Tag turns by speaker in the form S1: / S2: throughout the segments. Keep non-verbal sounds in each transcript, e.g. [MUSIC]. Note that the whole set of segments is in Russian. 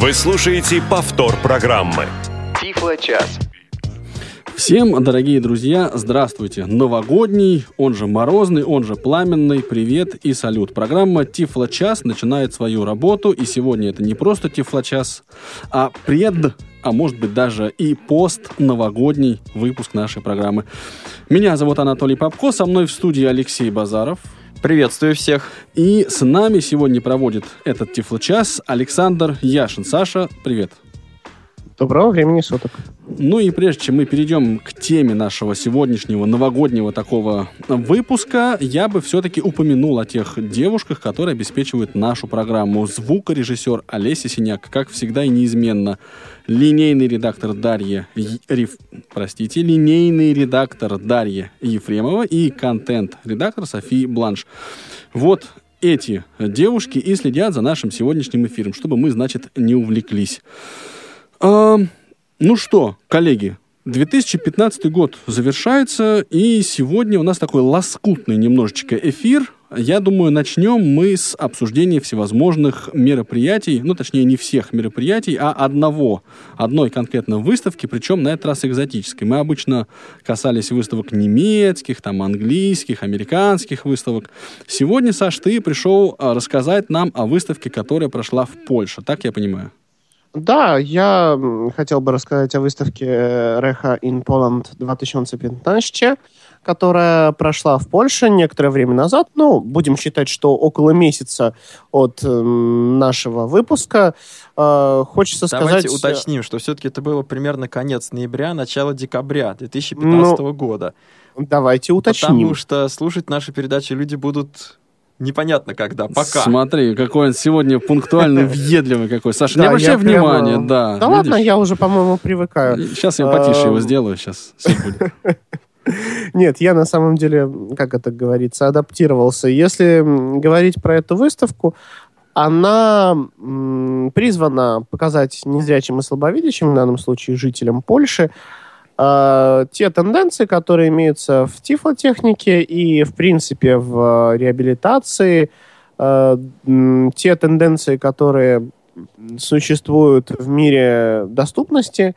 S1: Вы слушаете повтор программы.
S2: Тифло-час.
S3: Всем, дорогие друзья, здравствуйте. Новогодний, он же морозный, он же пламенный, привет и салют. Программа Тифло-час начинает свою работу, и сегодня это не просто Тифло-час, а пред, а может быть даже и пост-новогодний выпуск нашей программы. Меня зовут Анатолий Попко, со мной в студии Алексей Базаров.
S4: Приветствую всех.
S3: И с нами сегодня проводит этот Тифло-час Александр Яшин. Саша, привет.
S5: Доброго времени суток.
S3: Ну и прежде чем мы перейдем к теме нашего сегодняшнего новогоднего такого выпуска, я бы все-таки упомянул о тех девушках, которые обеспечивают нашу программу. Звукорежиссер Олеся Синяк, как всегда и неизменно. Линейный редактор Дарья Риф... простите, линейный редактор Дарья Ефремова и контент-редактор Софии Бланш. Вот эти девушки и следят за нашим сегодняшним эфиром, чтобы мы, значит, не увлеклись. А, ну что, коллеги, 2015 год завершается, и сегодня у нас такой лоскутный немножечко эфир. Я думаю, начнем мы с обсуждения всевозможных мероприятий, ну, точнее, не всех мероприятий, а одного, одной конкретно выставки, причем на этот раз экзотической. Мы обычно касались выставок немецких, там, английских, американских выставок. Сегодня, Саш, ты пришел а, рассказать нам о выставке, которая прошла в Польше, так я понимаю?
S5: Да, я хотел бы рассказать о выставке Reha in Poland 2015, которая прошла в Польше некоторое время назад. Ну, будем считать, что около месяца от э, нашего выпуска. Э, хочется
S4: Давайте
S5: сказать...
S4: уточним, что все-таки это было примерно конец ноября, начало декабря 2015 ну, года.
S5: Давайте уточним.
S4: Потому что слушать наши передачи люди будут непонятно когда, пока.
S3: Смотри, какой он сегодня пунктуальный, [LAUGHS] въедливый какой. Саша, не обращай внимания, да.
S5: Да ладно, я уже, по-моему, привыкаю.
S3: Сейчас я потише его сделаю, сейчас все будет. [LAUGHS]
S5: Нет, я на самом деле, как это говорится, адаптировался. Если говорить про эту выставку, она призвана показать незрячим и слабовидящим, в данном случае жителям Польши, э, те тенденции, которые имеются в тифлотехнике и, в принципе, в реабилитации, э, те тенденции, которые существуют в мире доступности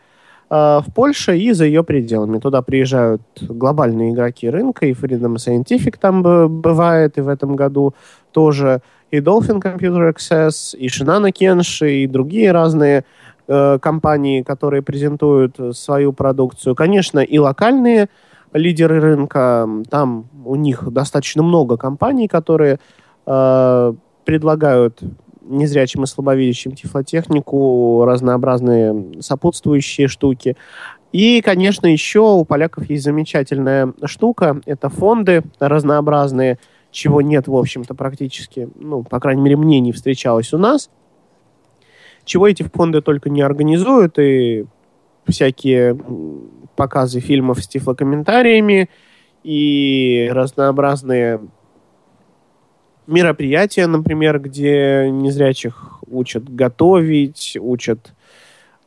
S5: э, в Польше и за ее пределами. Туда приезжают глобальные игроки рынка, и Freedom Scientific там бывает, и в этом году тоже, и Dolphin Computer Access, и Shinano Kenshi, и другие разные Э, компании, которые презентуют свою продукцию. Конечно, и локальные лидеры рынка. Там у них достаточно много компаний, которые э, предлагают незрячим и слабовидящим тифлотехнику, разнообразные сопутствующие штуки. И, конечно, еще у поляков есть замечательная штука. Это фонды разнообразные, чего нет, в общем-то, практически, ну, по крайней мере, мне не встречалось у нас – чего эти фонды только не организуют, и всякие показы фильмов с тифлокомментариями, и разнообразные мероприятия, например, где незрячих учат готовить, учат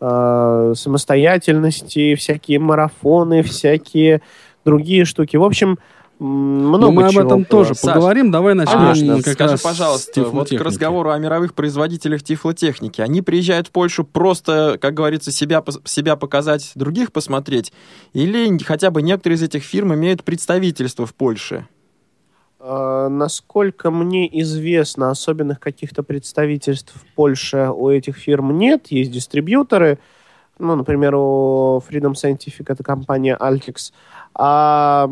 S5: э, самостоятельности, всякие марафоны, всякие другие штуки. В общем, много
S3: Но мы об этом было. тоже Саш, поговорим. Давай начнем
S4: конечно, как скажи, раз пожалуйста, вот к разговору о мировых производителях тифлотехники. Они приезжают в Польшу просто, как говорится, себя, себя показать, других посмотреть? Или хотя бы некоторые из этих фирм имеют представительство в Польше?
S5: Uh, насколько мне известно, особенных каких-то представительств в Польше у этих фирм нет. Есть дистрибьюторы. Ну, например, у Freedom Scientific это компания Altix. А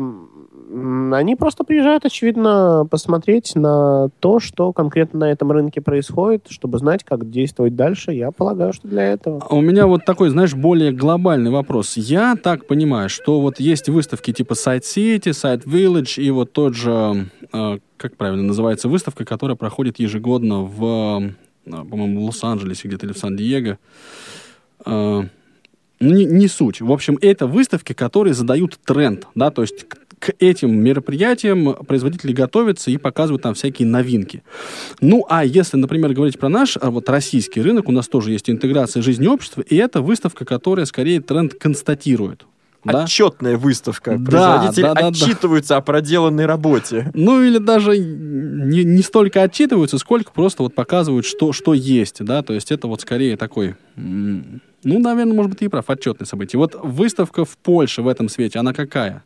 S5: они просто приезжают, очевидно, посмотреть на то, что конкретно на этом рынке происходит, чтобы знать, как действовать дальше. Я полагаю, что для этого.
S3: У меня вот такой, знаешь, более глобальный вопрос. Я так понимаю, что вот есть выставки типа Side City, Side Village и вот тот же, э, как правильно называется, выставка, которая проходит ежегодно в, э, по-моему, Лос-Анджелесе где-то или в Сан-Диего. Э, не, не суть. В общем, это выставки, которые задают тренд, да, то есть к этим мероприятиям производители готовятся и показывают там всякие новинки. Ну, а если, например, говорить про наш а вот российский рынок, у нас тоже есть интеграция жизни общества, и это выставка, которая скорее тренд констатирует. Да?
S4: Отчетная выставка. Производители да, да, отчитываются да. о проделанной работе.
S3: Ну или даже не, не столько отчитываются, сколько просто вот показывают, что, что есть, да, то есть это вот скорее такой, ну, наверное, может быть, и прав, отчетное событие. Вот выставка в Польше в этом свете, она какая?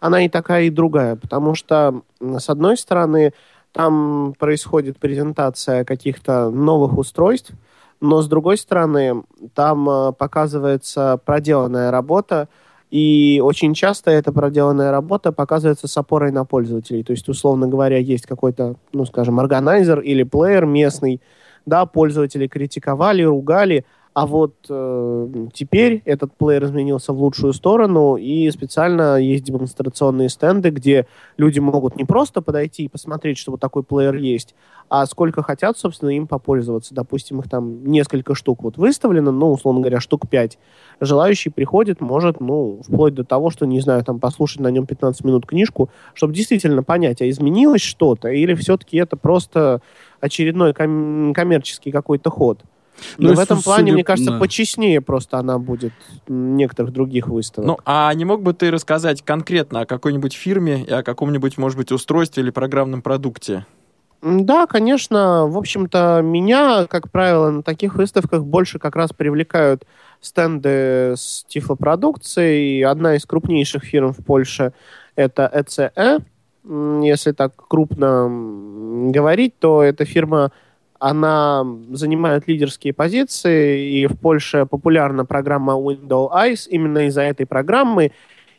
S5: Она и такая, и другая, потому что, с одной стороны, там происходит презентация каких-то новых устройств, но с другой стороны, там э, показывается проделанная работа, и очень часто эта проделанная работа показывается с опорой на пользователей. То есть, условно говоря, есть какой-то, ну, скажем, органайзер или плеер местный, да, пользователи критиковали, ругали, а вот э, теперь этот плеер изменился в лучшую сторону, и специально есть демонстрационные стенды, где люди могут не просто подойти и посмотреть, что вот такой плеер есть, а сколько хотят, собственно, им попользоваться. Допустим, их там несколько штук вот выставлено, ну, условно говоря, штук пять. Желающий приходит, может, ну, вплоть до того, что, не знаю, там, послушать на нем 15 минут книжку, чтобы действительно понять, а изменилось что-то, или все-таки это просто очередной ком- коммерческий какой-то ход. Но ну, в этом плане, судя... мне кажется, да. почестнее просто она будет некоторых других выставок.
S4: Ну, а не мог бы ты рассказать конкретно о какой-нибудь фирме и о каком-нибудь, может быть, устройстве или программном продукте?
S5: Да, конечно. В общем-то, меня, как правило, на таких выставках больше как раз привлекают стенды с тифлопродукцией. Одна из крупнейших фирм в Польше — это ECE. Если так крупно говорить, то эта фирма она занимает лидерские позиции, и в Польше популярна программа Window Eyes. Именно из-за этой программы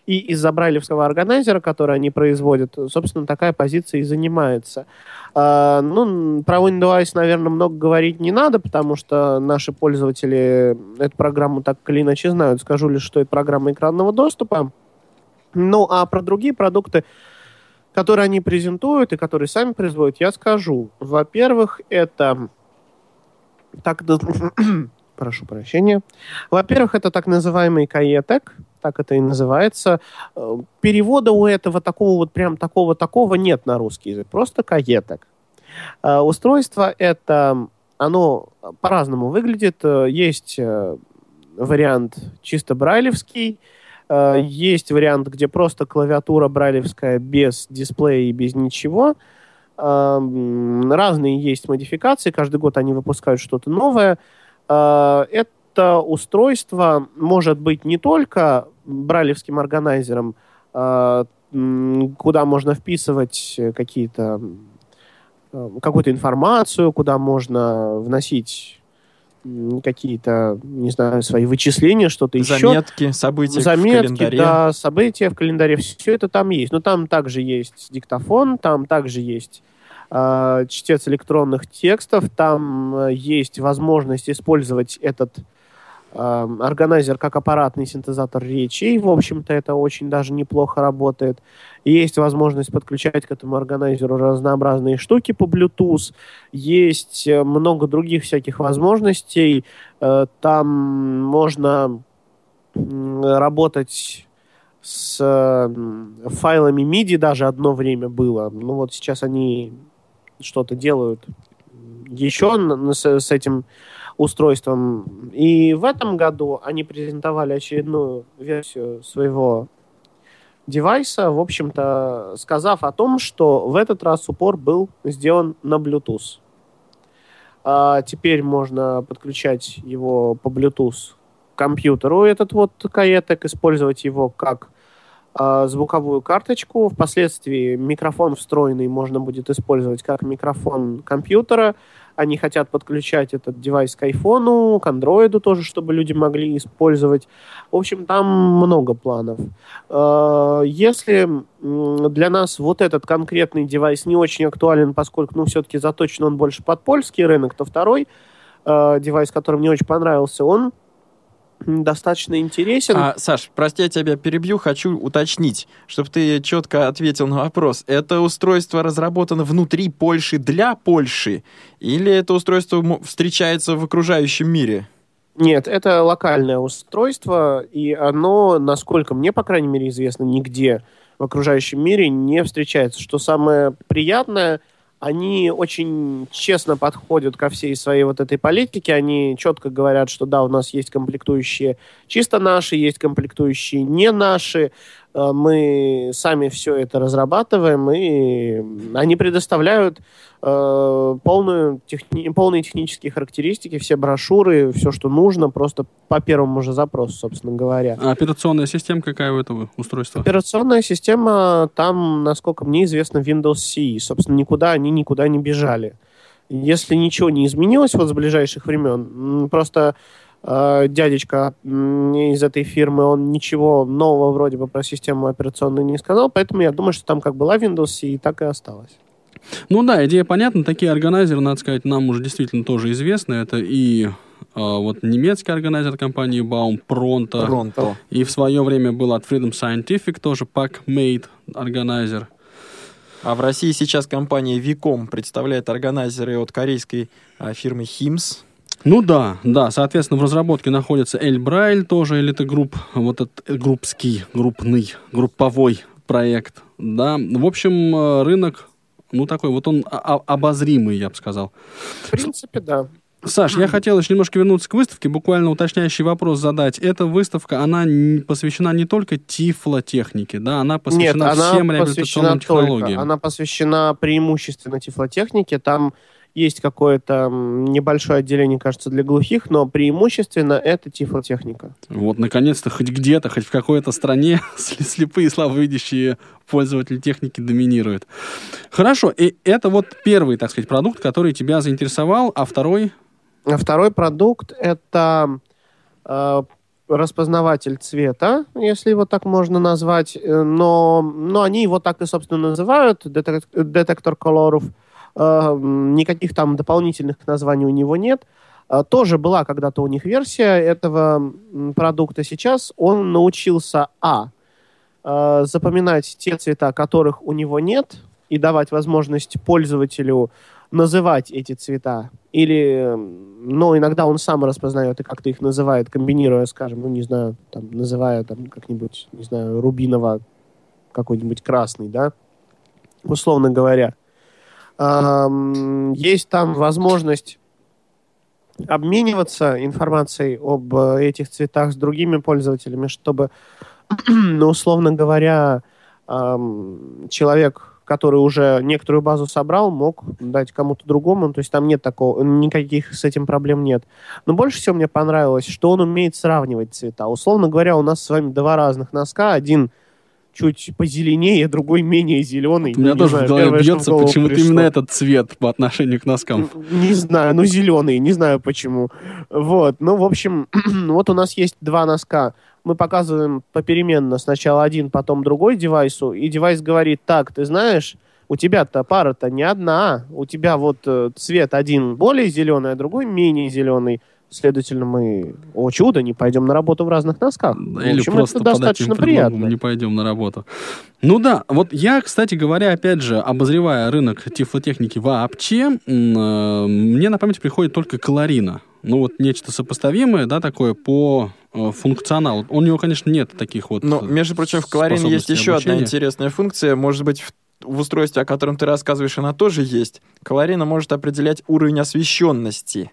S5: и из-за брайлевского органайзера, который они производят, собственно, такая позиция и занимается. А, ну, про Window Eyes, наверное, много говорить не надо, потому что наши пользователи эту программу так или иначе знают. Скажу лишь, что это программа экранного доступа. Ну, а про другие продукты которые они презентуют и которые сами производят, я скажу. Во-первых, это так [COUGHS] прошу прощения. Во-первых, это так называемый каетек, так это и называется. Э, перевода у этого такого вот прям такого-такого нет на русский язык, просто каетек. Э, устройство это, оно по-разному выглядит. Э, есть вариант чисто брайлевский, есть вариант, где просто клавиатура брайлевская без дисплея и без ничего. Эм, разные есть модификации, каждый год они выпускают что-то новое. Э, это устройство может быть не только брайлевским органайзером, э, куда можно вписывать какие-то какую-то информацию, куда можно вносить какие-то, не знаю, свои вычисления, что-то еще.
S4: Заметки, события
S5: Заметки,
S4: в календаре.
S5: да, события в календаре, все это там есть. Но там также есть диктофон, там также есть э, чтец электронных текстов, там э, есть возможность использовать этот органайзер как аппаратный синтезатор речи, и, в общем-то, это очень даже неплохо работает. Есть возможность подключать к этому органайзеру разнообразные штуки по Bluetooth, есть э, много других всяких возможностей. Э, там можно работать с файлами MIDI даже одно время было. Ну вот сейчас они что-то делают еще с этим устройством. И в этом году они презентовали очередную версию своего девайса, в общем-то, сказав о том, что в этот раз упор был сделан на Bluetooth. А теперь можно подключать его по Bluetooth к компьютеру, этот вот каетек, использовать его как а, звуковую карточку. Впоследствии микрофон встроенный можно будет использовать как микрофон компьютера. Они хотят подключать этот девайс к айфону, к андроиду тоже, чтобы люди могли использовать. В общем, там много планов. А, если для нас вот этот конкретный девайс не очень актуален, поскольку, ну, все-таки заточен он больше под польский рынок, то второй а, девайс, который мне очень понравился, он достаточно интересен.
S4: А, Саш, прости, я тебя перебью, хочу уточнить, чтобы ты четко ответил на вопрос. Это устройство разработано внутри Польши для Польши или это устройство встречается в окружающем мире?
S5: Нет, это локальное устройство, и оно, насколько мне, по крайней мере, известно, нигде в окружающем мире не встречается. Что самое приятное, они очень честно подходят ко всей своей вот этой политике. Они четко говорят, что да, у нас есть комплектующие чисто наши, есть комплектующие не наши. Э, мы сами все это разрабатываем, и они предоставляют э, полную техни полные технические характеристики, все брошюры, все, что нужно, просто по первому же запросу, собственно говоря.
S3: А операционная система какая у этого устройства?
S5: Операционная система там, насколько мне известно, Windows CE. Собственно, никуда они никуда не бежали. Если ничего не изменилось вот с ближайших времен, просто э, дядечка из этой фирмы, он ничего нового вроде бы про систему операционную не сказал, поэтому я думаю, что там как была Windows CE, так и осталось.
S3: Ну да, идея понятна. Такие органайзеры, надо сказать, нам уже действительно тоже известны. Это и а, вот немецкий органайзер компании Baum, Pronto.
S4: Pronto.
S3: И в свое время был от Freedom Scientific тоже PackMate органайзер.
S4: А в России сейчас компания Vicom представляет органайзеры от корейской а, фирмы HIMS.
S3: Ну да, да, соответственно, в разработке находится Эль Брайль, тоже элита групп, вот этот группский, группный, групповой проект, да. В общем, э, рынок, ну такой, вот он обозримый, я бы сказал.
S5: В принципе, да.
S3: Саш, я хотел еще немножко вернуться к выставке, буквально уточняющий вопрос задать. Эта выставка, она посвящена не только тифлотехнике, да, она посвящена
S5: Нет,
S3: всем
S5: она
S3: реабилитационным технологиям. Только,
S5: она посвящена преимущественно тифлотехнике. Там есть какое-то небольшое отделение, кажется, для глухих, но преимущественно это тифлотехника.
S3: Вот, наконец-то, хоть где-то, хоть в какой-то стране [LAUGHS] слепые слабовидящие пользователи техники доминируют. Хорошо, и это вот первый, так сказать, продукт, который тебя заинтересовал, а второй?
S5: А второй продукт — это э, распознаватель цвета, если его так можно назвать, э, но, но они его так и, собственно, называют, детектор, детектор колоров — никаких там дополнительных названий у него нет. Э, тоже была когда-то у них версия этого продукта. Сейчас он научился, а, э, запоминать те цвета, которых у него нет, и давать возможность пользователю называть эти цвета. Или, ну, иногда он сам распознает и как-то их называет, комбинируя, скажем, ну, не знаю, там, называя там как-нибудь, не знаю, рубиново какой-нибудь красный, да, условно говоря. Есть там возможность обмениваться информацией об э, этих цветах с другими пользователями, чтобы, [CLEARS THROAT] ну, условно говоря, человек, который уже некоторую базу собрал, мог дать кому-то другому. То есть там нет такого, никаких с этим проблем нет. Но больше всего мне понравилось, что он умеет сравнивать цвета. Условно говоря, у нас с вами два разных носка. Один чуть позеленее, другой менее зеленый.
S3: У меня ну, тоже знаю, в голове бьется почему-то именно этот цвет по отношению к носкам.
S5: Не знаю, ну зеленый, не знаю почему. Вот, ну в общем, [CLEARS THROAT] вот у нас есть два носка. Мы показываем попеременно сначала один, потом другой девайсу, и девайс говорит, так, ты знаешь, у тебя-то пара-то не одна, у тебя вот э, цвет один более зеленый, а другой менее зеленый. Следовательно, мы, о чудо, не пойдем на работу в разных носках.
S3: Или в общем, просто это достаточно приятно. Не пойдем на работу. Ну да, вот я, кстати говоря, опять же, обозревая рынок тифлотехники вообще, э, мне на память приходит только Колорина. Ну вот нечто сопоставимое, да, такое по э, функционалу. У него, конечно, нет таких вот
S4: Но, между прочим, в Колорине есть еще обучения. одна интересная функция. Может быть, в в устройстве, о котором ты рассказываешь, она тоже есть. Колорина может определять уровень освещенности.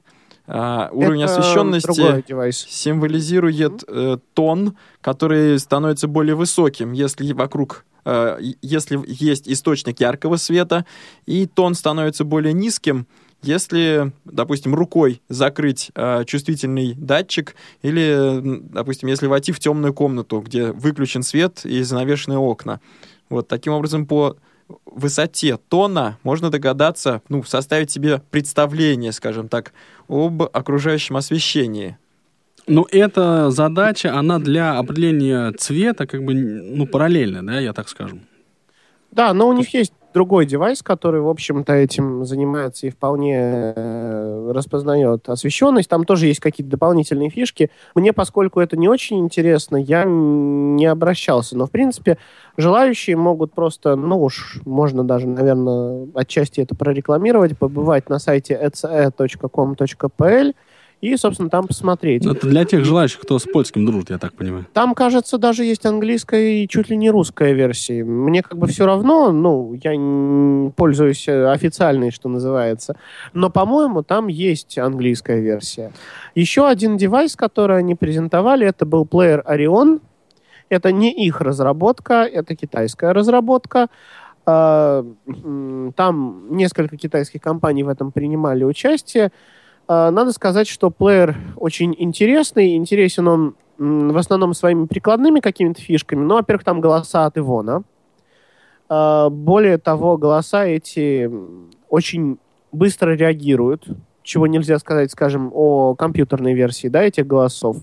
S4: А, уровень Это освещенности символизирует э, тон, который становится более высоким, если вокруг э, если есть источник яркого света, и тон становится более низким, если, допустим, рукой закрыть э, чувствительный датчик, или, допустим, если войти в темную комнату, где выключен свет и занавешены окна. Вот таким образом по высоте тона можно догадаться, ну, составить себе представление, скажем так, об окружающем освещении.
S3: Ну, эта задача, она для определения цвета как бы, ну, параллельная, да, я так скажу.
S5: Да, но у них есть другой девайс, который, в общем-то, этим занимается и вполне э, распознает освещенность. Там тоже есть какие-то дополнительные фишки. Мне, поскольку это не очень интересно, я не обращался. Но, в принципе, желающие могут просто, ну уж, можно даже, наверное, отчасти это прорекламировать, побывать на сайте ece.com.pl и, собственно, там посмотреть.
S3: Это для тех желающих, кто с польским дружит, я так понимаю.
S5: Там, кажется, даже есть английская и чуть ли не русская версия. Мне как бы все равно, ну, я пользуюсь э, официальной, что называется. Но, по-моему, там есть английская версия. Еще один девайс, который они презентовали, это был плеер Orion. Это не их разработка, это китайская разработка. А, там несколько китайских компаний в этом принимали участие. А, надо сказать, что плеер очень интересный. Интересен он в основном своими прикладными какими-то фишками. Ну, во-первых, там голоса от Ивона. А, более того, голоса эти очень быстро реагируют, чего нельзя сказать, скажем, о компьютерной версии да, этих голосов.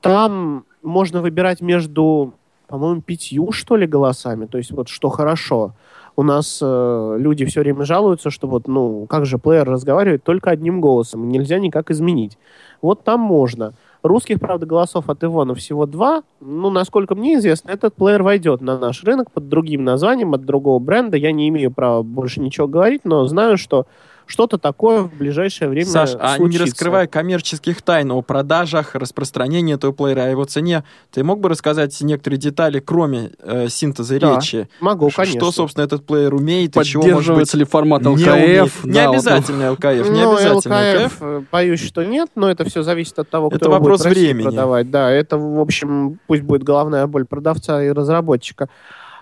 S5: Там можно выбирать между, по-моему, пятью, что ли, голосами. То есть вот что хорошо у нас э, люди все время жалуются, что вот, ну, как же плеер разговаривает только одним голосом, нельзя никак изменить. Вот там можно. Русских, правда, голосов от Ивона всего два. Ну, насколько мне известно, этот плеер войдет на наш рынок под другим названием, от другого бренда. Я не имею права больше ничего говорить, но знаю, что что-то такое в ближайшее время
S4: Саш, случится. а не раскрывая коммерческих тайн о продажах, распространении этого плеера, о его цене, ты мог бы рассказать некоторые детали, кроме э, синтеза
S5: да,
S4: речи?
S5: могу, конечно.
S4: Что, собственно, этот плеер умеет
S3: и чего, может быть, ли формат ЛКФ?
S4: Не, не обязательно ЛКФ, не
S5: ну,
S4: обязательно
S5: ЛКФ. Э, боюсь, что нет, но это все зависит от того, кто
S4: это вопрос
S5: будет
S4: времени.
S5: продавать. Да, это, в общем, пусть будет головная боль продавца и разработчика.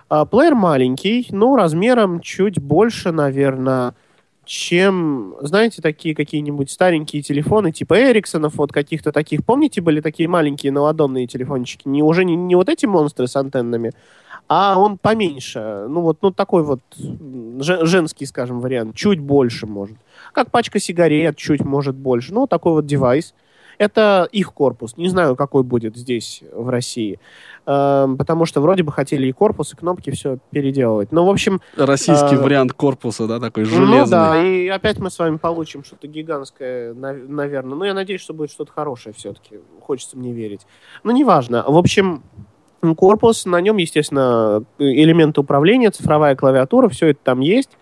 S5: А, плеер маленький, ну, размером чуть больше, наверное, чем, знаете, такие какие-нибудь старенькие телефоны типа Эриксонов, вот каких-то таких. Помните, были такие маленькие наладонные телефончики? Не, уже не, не вот эти монстры с антеннами, а он поменьше. Ну вот ну, такой вот женский, скажем, вариант. Чуть больше может. Как пачка сигарет, чуть может больше. Ну, такой вот девайс. Это их корпус. Не знаю, какой будет здесь, в России. Эм, потому что вроде бы хотели и корпус, и кнопки все переделывать. Ну, в общем...
S3: Российский э, вариант корпуса, да, такой железный. Ну,
S5: да, и опять мы с вами получим что-то гигантское, наверное. Но я надеюсь, что будет что-то хорошее все-таки. Хочется мне верить. Но неважно. В общем, корпус, на нем, естественно, элементы управления, цифровая клавиатура, все это там есть.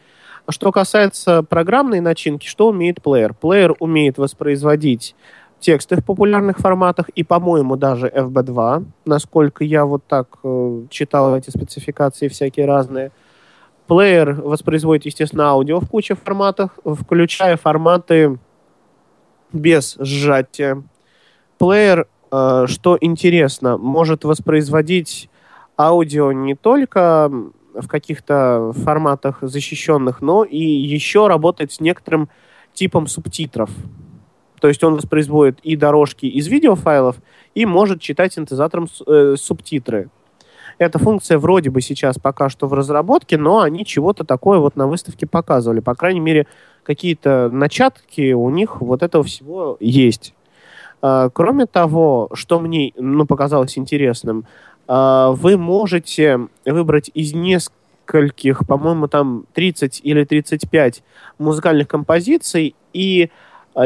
S5: Что касается программной начинки, что умеет плеер? Плеер умеет воспроизводить тексты в популярных форматах и, по-моему, даже FB2, насколько я вот так э, читал эти спецификации всякие разные. Плеер воспроизводит, естественно, аудио в куче форматах, включая форматы без сжатия. Плеер, э, что интересно, может воспроизводить аудио не только в каких-то форматах защищенных, но и еще работает с некоторым типом субтитров. То есть он воспроизводит и дорожки из видеофайлов, и может читать синтезатором э, субтитры. Эта функция вроде бы сейчас пока что в разработке, но они чего-то такое вот на выставке показывали. По крайней мере, какие-то начатки у них вот этого всего есть. А, кроме того, что мне ну, показалось интересным, а, вы можете выбрать из нескольких, по-моему, там 30 или 35 музыкальных композиций и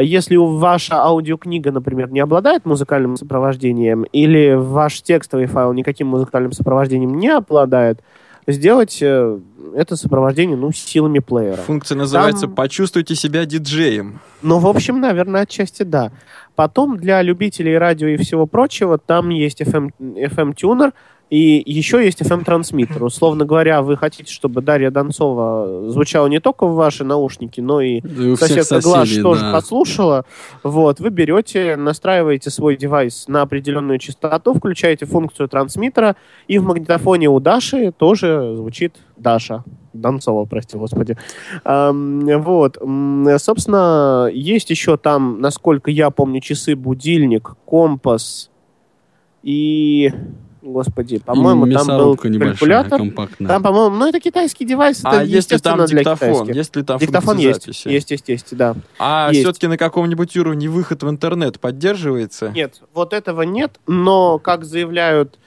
S5: если ваша аудиокнига, например, не обладает музыкальным сопровождением, или ваш текстовый файл никаким музыкальным сопровождением не обладает, сделать э, это сопровождение, ну, силами плеера.
S4: Функция называется Там... «Почувствуйте себя диджеем».
S5: Ну, в общем, наверное, отчасти да. Потом для любителей радио и всего прочего там есть FM, FM-тюнер, и еще есть FM-трансмиттер. Условно говоря, вы хотите, чтобы Дарья Донцова звучала не только в ваши наушники, но и, и соседка Глаш да. тоже послушала. Вот, вы берете, настраиваете свой девайс на определенную частоту, включаете функцию трансмиттера, и в магнитофоне у Даши тоже звучит Даша. Донцова, прости господи. Эм, вот. Собственно, есть еще там, насколько я помню, часы, будильник, компас и Господи, по-моему, там был калькулятор.
S3: Компактная.
S5: Там, по-моему, ну это китайский девайс.
S4: А
S5: это,
S4: если там диктофон? Есть ли там
S5: диктофон есть, есть, есть, есть, да.
S4: А все-таки на каком-нибудь уровне выход в интернет поддерживается?
S5: Нет, вот этого нет, но, как заявляют,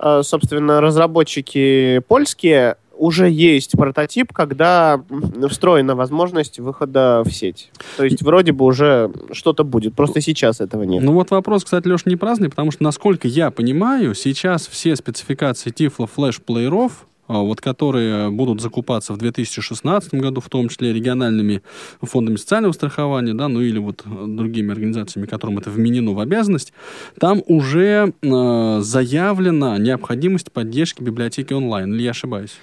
S5: э, собственно, разработчики польские, уже есть прототип, когда встроена возможность выхода в сеть. То есть вроде бы уже что-то будет, просто сейчас этого нет.
S3: Ну вот вопрос, кстати, Леш, не праздный, потому что, насколько я понимаю, сейчас все спецификации Tiflo Flash плееров а, вот, которые будут закупаться в 2016 году, в том числе региональными фондами социального страхования, да, ну или вот другими организациями, которым это вменено в обязанность, там уже э, заявлена необходимость поддержки библиотеки онлайн. Или я ошибаюсь?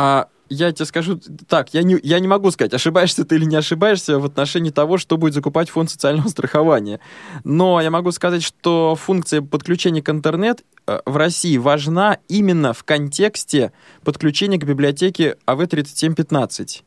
S4: А я тебе скажу так, я не, я не могу сказать, ошибаешься ты или не ошибаешься в отношении того, что будет закупать фонд социального страхования. Но я могу сказать, что функция подключения к интернет э, в России важна именно в контексте подключения к библиотеке АВ-3715.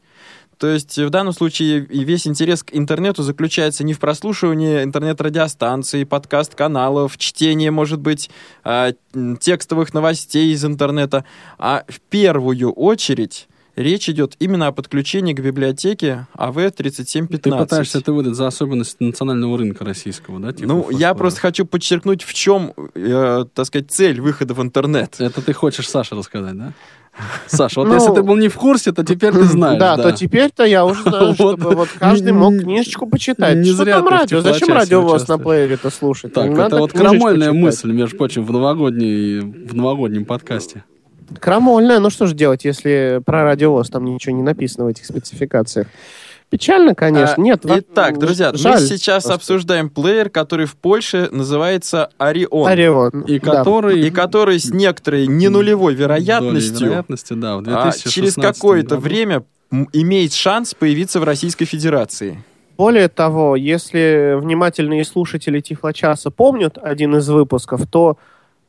S4: То есть в данном случае весь интерес к интернету заключается не в прослушивании интернет-радиостанций, подкаст-каналов, чтении, может быть, а, текстовых новостей из интернета, а в первую очередь Речь идет именно о подключении к библиотеке АВ-3715.
S3: Ты пытаешься это выдать за особенность национального рынка российского, да?
S4: Типа ну, я просто хочу подчеркнуть, в чем, э, так сказать, цель выхода в интернет.
S3: Это ты хочешь Саше рассказать, да? Саша, вот ну, если ты был не в курсе, то теперь ты знаешь.
S5: Да, да. то теперь-то я уже знаю, [LAUGHS] чтобы вот каждый мог книжечку почитать. Не Что зря там радио? Зачем радио у вас на плеере-то слушать?
S3: Так, это вот крамольная мысль, между прочим, в новогоднем подкасте.
S5: Крамольная, ну что же делать, если про радиовоз там ничего не написано в этих спецификациях? Печально, конечно. А, Нет,
S4: Итак, друзья, жаль, мы сейчас просто. обсуждаем плеер, который в Польше называется Орион.
S5: Орион.
S4: И который, и который с некоторой ненулевой вероятностью,
S3: вероятности, да, в
S4: а, через какое-то время имеет шанс появиться в Российской Федерации.
S5: Более того, если внимательные слушатели Тифлочаса помнят один из выпусков, то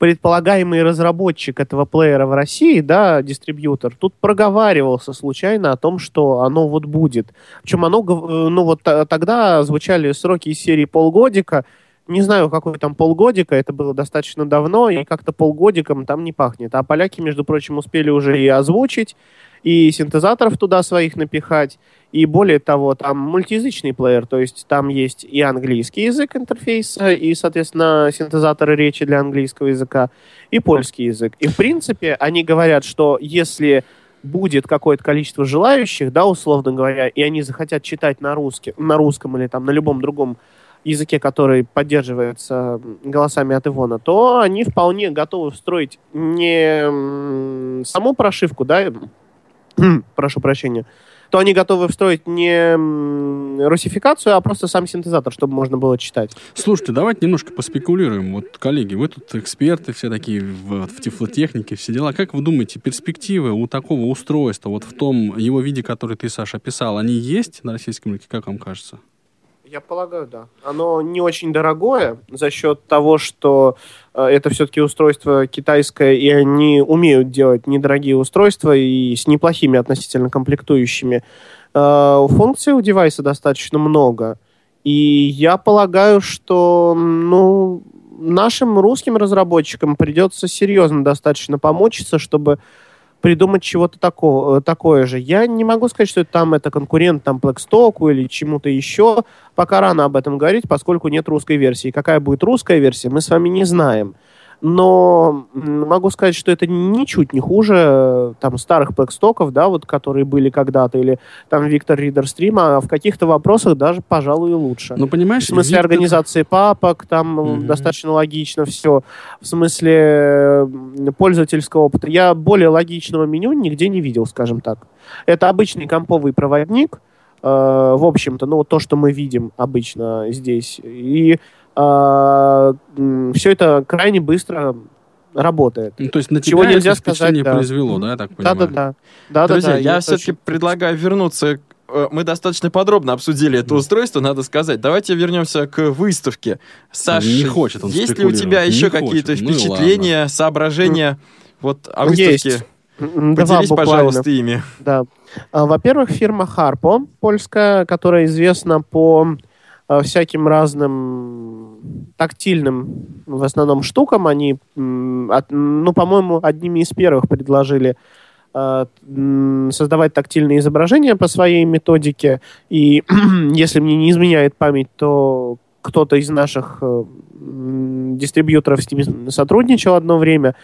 S5: предполагаемый разработчик этого плеера в России, да, дистрибьютор, тут проговаривался случайно о том, что оно вот будет. Причем оно, э, ну вот тогда звучали сроки из серии полгодика, не знаю, какой там полгодика, это было достаточно давно, и как-то полгодиком там не пахнет. А поляки, между прочим, успели уже и озвучить, и синтезаторов туда своих напихать, и более того, там мультиязычный плеер, то есть там есть и английский язык интерфейса, и, соответственно, синтезаторы речи для английского языка, и польский язык. И, в принципе, они говорят, что если будет какое-то количество желающих, да, условно говоря, и они захотят читать на, русский, на русском или там на любом другом языке, который поддерживается голосами от Ивона, то они вполне готовы встроить не саму прошивку, да, [CLEARS THROAT] прошу прощения, то они готовы встроить не русификацию, а просто сам синтезатор, чтобы можно было читать.
S3: Слушайте, давайте немножко поспекулируем. Вот, коллеги, вы тут эксперты все такие в, в тифлотехнике, все дела. Как вы думаете, перспективы у такого устройства, вот в том его виде, который ты, Саша, описал, они есть на российском рынке, как вам кажется?
S5: Я полагаю, да. Оно не очень дорогое за счет того, что э, это все-таки устройство китайское, и они умеют делать недорогие устройства и с неплохими относительно комплектующими. Э, функций у девайса достаточно много. И я полагаю, что ну, нашим русским разработчикам придется серьезно достаточно помочиться, чтобы придумать чего-то такого, э, такое же. Я не могу сказать, что там это конкурент там Blackstock или чему-то еще. Пока рано об этом говорить, поскольку нет русской версии. Какая будет русская версия, мы с вами не знаем но могу сказать, что это ничуть не хуже э, там старых плэкстоков, да, вот, которые были когда-то, или там Виктор Ридер Стрим, а в каких-то вопросах даже, пожалуй, лучше.
S3: Ну, понимаешь,
S5: в смысле Виктор... организации папок, там mm-hmm. достаточно логично все. В смысле пользовательского опыта. Я более логичного меню нигде не видел, скажем так. Это обычный комповый проводник, э, в общем-то, ну, то, что мы видим обычно здесь. И все это крайне быстро работает.
S3: Ну, то есть на тебя Чего нельзя сказать, не да. произвело, да, я так понимаю?
S5: Да, да, да.
S4: Друзья, да, я все-таки предлагаю вернуться э, мы достаточно подробно обсудили это устройство, надо сказать. Давайте вернемся к выставке. Саша, не хочет он есть ли у тебя еще какие-то ну впечатления, ну, соображения вот о выставке? Есть. Поделись, Два, пожалуйста, ими.
S5: Да. А, во-первых, фирма Harpo, польская, которая известна по всяким разным тактильным, в основном, штукам. Они, ну, по-моему, одними из первых предложили э, создавать тактильные изображения по своей методике. И [CLEARS THROAT] если мне не изменяет память, то кто-то из наших э, дистрибьюторов с ними сотрудничал одно время.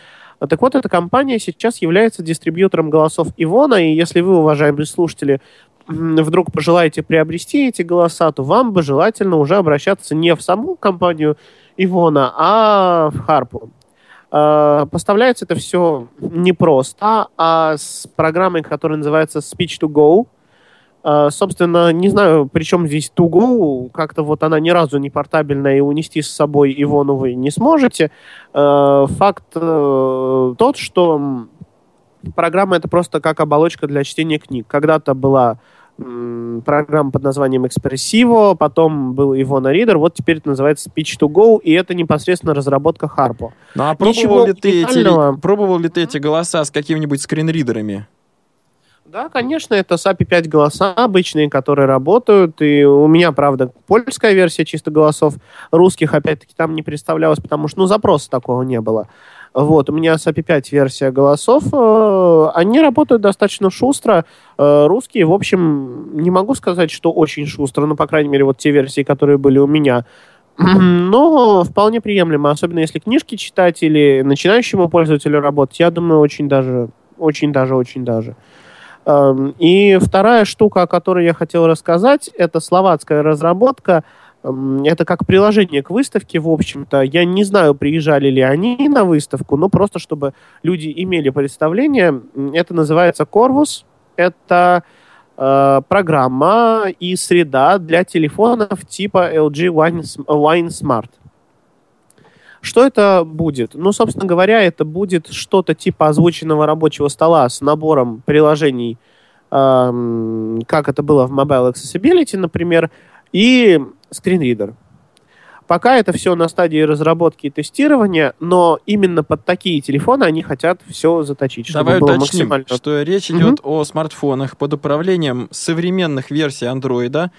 S5: Так вот, эта компания сейчас является дистрибьютором голосов Ивона, и если вы, уважаемые слушатели, вдруг пожелаете приобрести эти голоса, то вам бы желательно уже обращаться не в саму компанию Ивона, а в Харпу. Э, поставляется это все не просто, а с программой, которая называется Speech to Go. Э, собственно, не знаю, при чем здесь to go, как-то вот она ни разу не портабельная, и унести с собой его ну, вы не сможете. Э, факт тот, что программа это просто как оболочка для чтения книг. Когда-то была программа под названием Expressivo, потом был Ivona Reader, вот теперь это называется Speech to Go, и это непосредственно разработка Harpo.
S4: Ну а пробовал ли, ты эти, пробовал ли ты эти голоса с какими-нибудь скринридерами?
S5: Да, конечно, это SAPI 5 голоса обычные, которые работают. И у меня, правда, польская версия чисто голосов. Русских, опять-таки, там не представлялось, потому что, ну, запроса такого не было. Вот, у меня SAPI 5 версия голосов. Э, они работают достаточно шустро. Э, русские, в общем, не могу сказать, что очень шустро, но, по крайней мере, вот те версии, которые были у меня, [CLEARS THROAT] но вполне приемлемо, особенно если книжки читать или начинающему пользователю работать, я думаю, очень даже, очень даже, очень даже. Эм, и вторая штука, о которой я хотел рассказать, это словацкая разработка. Это как приложение к выставке, в общем-то. Я не знаю, приезжали ли они на выставку, но просто чтобы люди имели представление. Это называется Corvus. Это э, программа и среда для телефонов типа LG Wine, Wine Smart. Что это будет? Ну, собственно говоря, это будет что-то типа озвученного рабочего стола с набором приложений, эм, как это было в Mobile Accessibility, например, и скринридер. Пока это все на стадии разработки и тестирования, но именно под такие телефоны они хотят все заточить.
S4: Давай было уточним, максимально... что речь идет угу. о смартфонах под управлением современных версий андроида,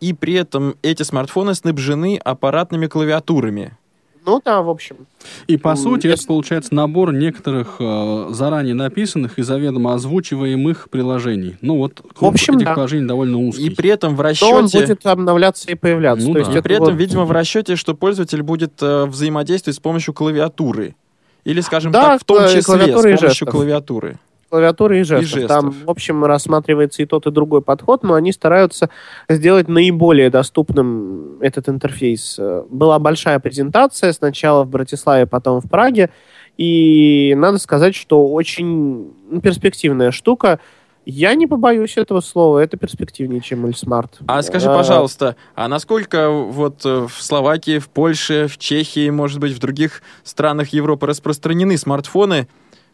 S4: и при этом эти смартфоны снабжены аппаратными клавиатурами.
S5: Ну да, в общем.
S3: И по сути это получается набор некоторых э, заранее написанных и заведомо озвучиваемых приложений. Ну вот
S5: в общем,
S3: этих
S5: да.
S3: приложений довольно узкий.
S4: И при этом в расчете...
S5: Но он будет обновляться и появляться.
S4: Ну, То да. есть и при этом, вот... видимо, в [LAUGHS] расчете, что пользователь будет э, взаимодействовать с помощью клавиатуры. Или, скажем да, так, в том числе с помощью жестов. клавиатуры
S5: клавиатуры и жестов. и жестов. Там, в общем, рассматривается и тот, и другой подход, но они стараются сделать наиболее доступным этот интерфейс. Была большая презентация сначала в Братиславе, потом в Праге, и надо сказать, что очень перспективная штука. Я не побоюсь этого слова, это перспективнее, чем Эльсмарт.
S4: А скажи, пожалуйста, а насколько вот э, в Словакии, в Польше, в Чехии, может быть, в других странах Европы распространены смартфоны,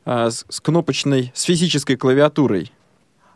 S4: а, с, кнопочной, с физической клавиатурой?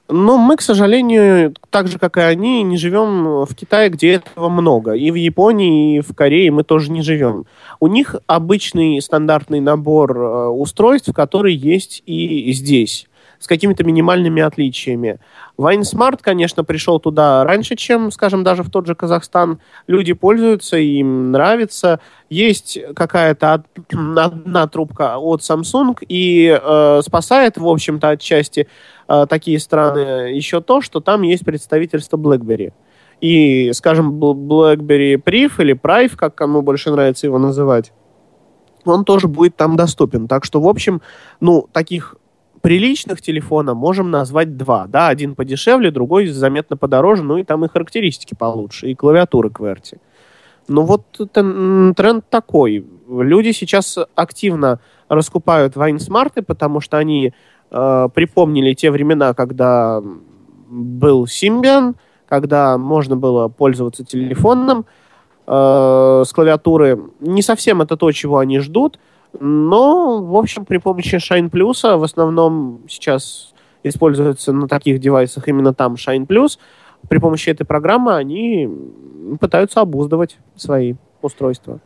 S5: Но мы, к сожалению, так же, как и они, не живем в Китае, где этого много. И в Японии, и в Корее мы тоже не живем. У них обычный стандартный набор э, устройств, который есть и здесь с какими-то минимальными отличиями. WineSmart, конечно, пришел туда раньше, чем, скажем, даже в тот же Казахстан. Люди пользуются, им нравится. Есть какая-то [CLEARS THROAT] одна трубка от Samsung, и э, спасает, в общем-то, отчасти э, такие страны еще то, что там есть представительство BlackBerry. И, скажем, BlackBerry Priv или Prive, как кому больше нравится его называть, он тоже будет там доступен. Так что, в общем, ну, таких приличных телефона можем назвать два. Да, один подешевле, другой заметно подороже, ну и там и характеристики получше, и клавиатура QWERTY. Ну вот тренд такой. Люди сейчас активно раскупают вайнсмарты, потому что они э, припомнили те времена, когда был Symbian, когда можно было пользоваться телефоном э, с клавиатуры. Не совсем это то, чего они ждут, но, в общем, при помощи Shine Plus в основном сейчас используется на таких девайсах именно там Shine Plus. При помощи этой программы они пытаются обуздывать свои устройства.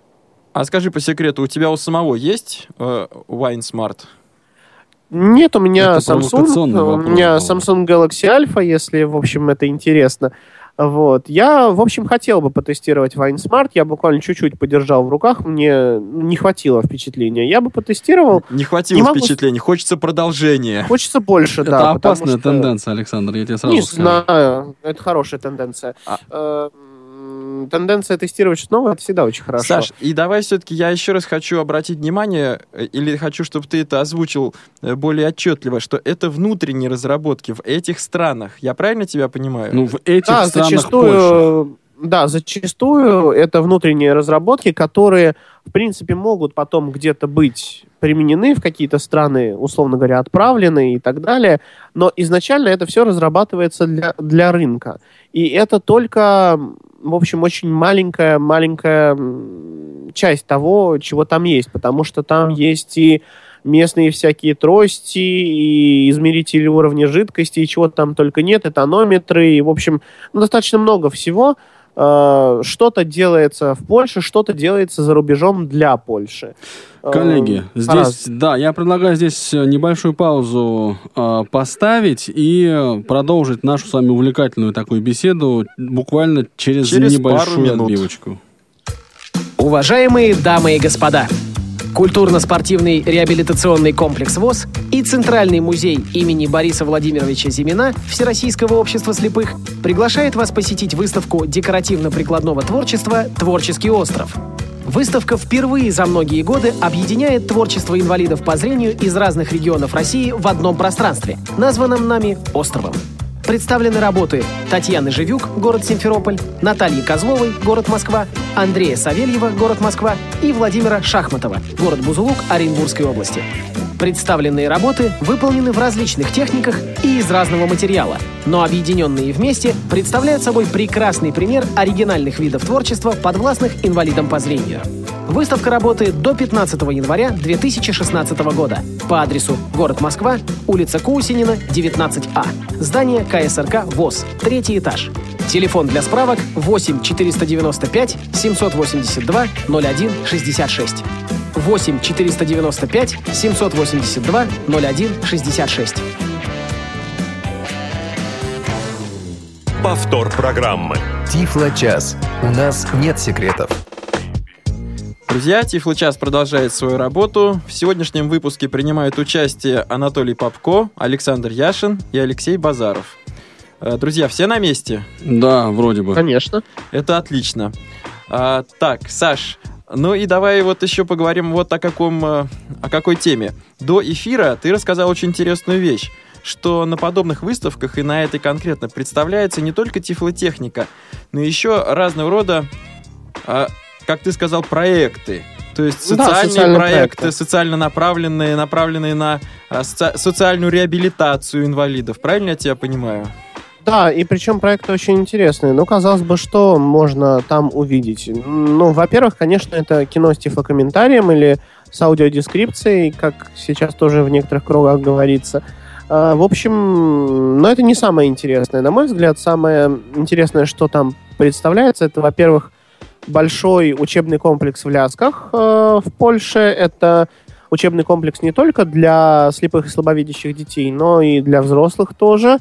S4: А скажи по секрету, у тебя у самого есть э, Wine Smart?
S5: Нет, у меня это Samsung, у меня Samsung Galaxy Alpha, если, в общем, это интересно. Вот. Я, в общем, хотел бы потестировать WineSmart. Я буквально чуть-чуть подержал в руках. Мне не хватило впечатления. Я бы потестировал.
S4: Не хватило не впечатлений. Могу... Хочется продолжения.
S5: Хочется больше,
S3: это
S5: да.
S3: Это опасная что... тенденция, Александр, я тебе сразу
S5: Не
S3: скажу.
S5: знаю. Это хорошая тенденция. А... Тенденция тестировать что-то новое, это всегда очень хорошо.
S4: Саш, и давай все-таки я еще раз хочу обратить внимание, э, или хочу, чтобы ты это озвучил э, более отчетливо, что это внутренние разработки в этих странах. Я правильно тебя понимаю?
S3: Ну, в этих
S5: да,
S3: странах
S5: зачастую, больше. Да, зачастую это внутренние разработки, которые, в принципе, могут потом где-то быть применены, в какие-то страны, условно говоря, отправлены и так далее. Но изначально это все разрабатывается для, для рынка. И это только, в общем, очень маленькая, маленькая часть того, чего там есть. Потому что там есть и местные всякие трости, и измерители уровня жидкости, и чего там только нет, этанометры, и, в общем, ну, достаточно много всего. Э, что-то делается в Польше, что-то делается за рубежом для Польши.
S3: Э, Коллеги, здесь, Раз. да, я предлагаю здесь небольшую паузу э, поставить и продолжить нашу с вами увлекательную такую беседу буквально через, через небольшую отбивочку.
S2: Уважаемые дамы и господа, Культурно-спортивный реабилитационный комплекс ВОЗ и Центральный музей имени Бориса Владимировича Зимина Всероссийского общества слепых приглашает вас посетить выставку декоративно-прикладного творчества «Творческий остров». Выставка впервые за многие годы объединяет творчество инвалидов по зрению из разных регионов России в одном пространстве, названном нами «Островом». Представлены работы Татьяны Живюк, город Симферополь, Натальи Козловой, город Москва, Андрея Савельева, город Москва и Владимира Шахматова, город Бузулук Оренбургской области. Представленные работы выполнены в различных техниках и из разного материала, но объединенные вместе представляют собой прекрасный пример оригинальных видов творчества, подвластных инвалидам по зрению. Выставка работает до 15 января 2016 года по адресу город Москва, улица Кусинина, 19А. Здание КСРК ВОЗ, третий этаж. Телефон для справок 8 495 782 01 66. 8 495 782 01 66.
S1: Повтор программы.
S6: Тифло-час. У нас нет секретов.
S4: Друзья, Тифло-час продолжает свою работу. В сегодняшнем выпуске принимают участие Анатолий Попко, Александр Яшин и Алексей Базаров. Э, друзья, все на месте?
S3: Да, вроде бы.
S5: Конечно.
S4: Это отлично. А, так, Саш, ну и давай вот еще поговорим вот о каком, э, о какой теме. До эфира ты рассказал очень интересную вещь что на подобных выставках и на этой конкретно представляется не только тифлотехника, но еще разного рода а, как ты сказал, проекты. То есть социальные да, проекты, проекты, социально направленные, направленные на а, соци- социальную реабилитацию инвалидов. Правильно я тебя понимаю?
S5: Да, и причем проекты очень интересные. Ну, казалось бы, что можно там увидеть? Ну, во-первых, конечно, это кино с тифлокомментарием или с аудиодескрипцией, как сейчас тоже в некоторых кругах говорится. А, в общем, но это не самое интересное. На мой взгляд, самое интересное, что там представляется, это, во-первых, большой учебный комплекс в Лясках э, в Польше. Это учебный комплекс не только для слепых и слабовидящих детей, но и для взрослых тоже.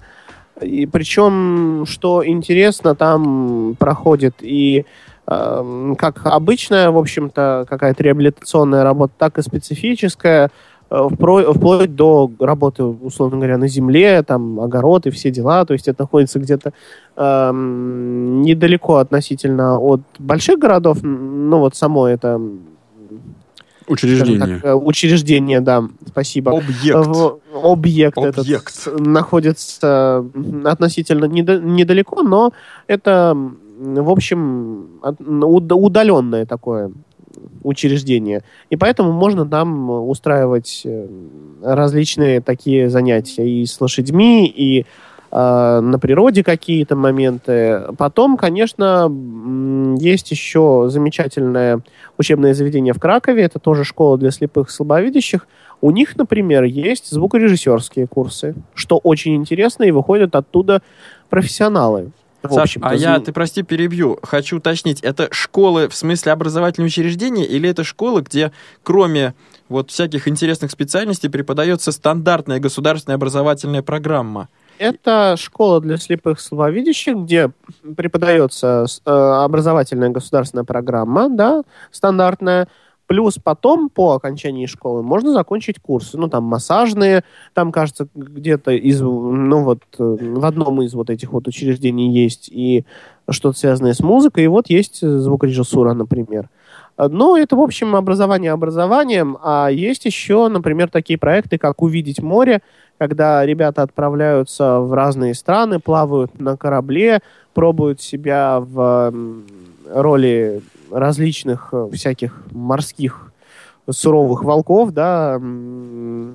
S5: И причем, что интересно, там проходит и э, как обычная, в общем-то, какая-то реабилитационная работа, так и специфическая. Э, вплоть до работы, условно говоря, на земле, там, огород и все дела. То есть это находится где-то эм, недалеко относительно от больших городов. Ну, вот само это...
S3: Учреждение.
S5: Так, э, учреждение, да, спасибо.
S4: Объект. В,
S5: объект, объект этот находится относительно недалеко, но это, в общем, удаленное такое учреждение. И поэтому можно там устраивать э, различные такие занятия и с лошадьми, и э, на природе какие-то моменты. Потом, конечно, есть еще замечательное учебное заведение в Кракове. Это тоже школа для слепых и слабовидящих. У них, например, есть звукорежиссерские курсы, что очень интересно, и выходят оттуда профессионалы.
S4: Саш, а я, ты прости, перебью. Хочу уточнить, это школы в смысле образовательные учреждения или это школы, где кроме вот всяких интересных специальностей преподается стандартная государственная образовательная программа?
S5: Это школа для слепых слабовидящих, где преподается э, образовательная государственная программа, да, стандартная, Плюс потом, по окончании школы, можно закончить курсы. Ну, там, массажные, там, кажется, где-то из, ну, вот, э, в одном из вот этих вот учреждений есть и что-то связанное с музыкой, и вот есть звукорежиссура, например. Но это, в общем, образование образованием, а есть еще, например, такие проекты, как «Увидеть море», когда ребята отправляются в разные страны, плавают на корабле, пробуют себя в роли различных э, всяких морских суровых волков, да,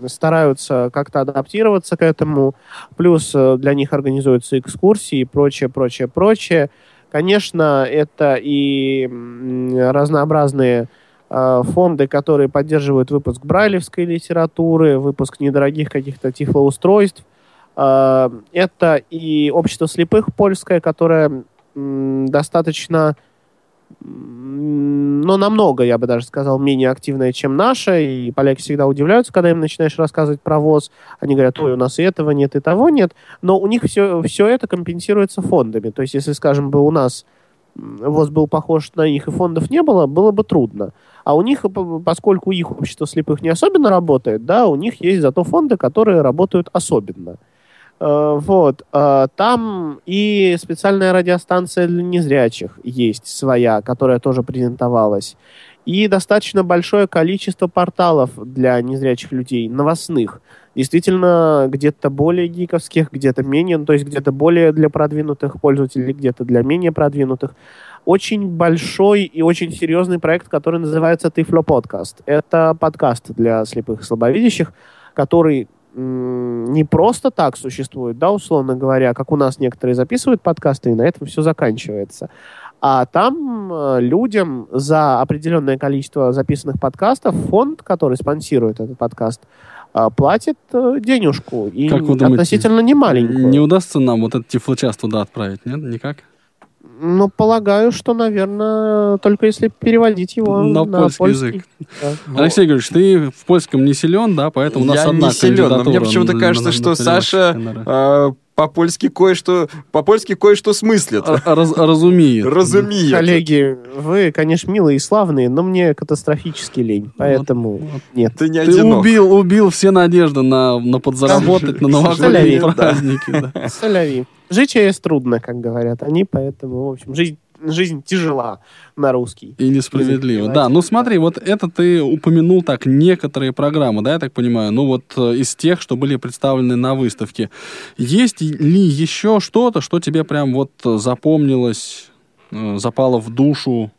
S5: стараются как-то адаптироваться к этому. Плюс э, для них организуются экскурсии и прочее, прочее, прочее. Конечно, это и разнообразные э, фонды, которые поддерживают выпуск брайлевской литературы, выпуск недорогих каких-то тифлоустройств. Это и общество слепых польское, которое достаточно но намного, я бы даже сказал, менее активная, чем наша. И поляки всегда удивляются, когда им начинаешь рассказывать про ВОЗ. Они говорят, ой, у нас и этого нет, и того нет. Но у них все, все это компенсируется фондами. То есть, если, скажем, бы у нас ВОЗ был похож на них, и фондов не было, было бы трудно. А у них, поскольку их общество слепых не особенно работает, да, у них есть зато фонды, которые работают особенно. Э, вот. Э, там и специальная радиостанция для незрячих есть своя, которая тоже презентовалась. И достаточно большое количество порталов для незрячих людей, новостных. Действительно, где-то более гиковских, где-то менее, ну, то есть где-то более для продвинутых пользователей, где-то для менее продвинутых. Очень большой и очень серьезный проект, который называется Тифло Подкаст. Это подкаст для слепых и слабовидящих, который не просто так существует, да, условно говоря, как у нас некоторые записывают подкасты, и на этом все заканчивается. А там э, людям за определенное количество записанных подкастов фонд, который спонсирует этот подкаст, э, платит э, денежку. И как вы думаете, относительно немаленькую.
S3: Не удастся нам вот этот тифлочас туда отправить, нет? Никак?
S5: Ну, полагаю, что, наверное, только если переводить его на, на польский, польский язык.
S3: Да. Алексей Григорьевич, ты в польском не силен, да, поэтому у нас
S4: Я
S3: одна
S4: не силен, но мне почему-то кажется, что Саша э, по-польски кое-что по-польски кое-что смыслит.
S3: Раз, разумеет.
S4: Разумеет.
S5: Коллеги, вы, конечно, милые и славные, но мне катастрофически лень, поэтому вот, нет.
S3: Ты не Ты убил, убил все надежды на, на подзаработать на новогодние праздники.
S5: Соляви. Жить есть трудно, как говорят они, поэтому, в общем, жизнь жизнь тяжела на русский.
S3: И несправедливо. Да, ну смотри, вот это ты упомянул так некоторые программы, да, я так понимаю, ну вот э, из тех, что были представлены на выставке. Есть ли еще что-то, что тебе прям вот запомнилось, э, запало в душу,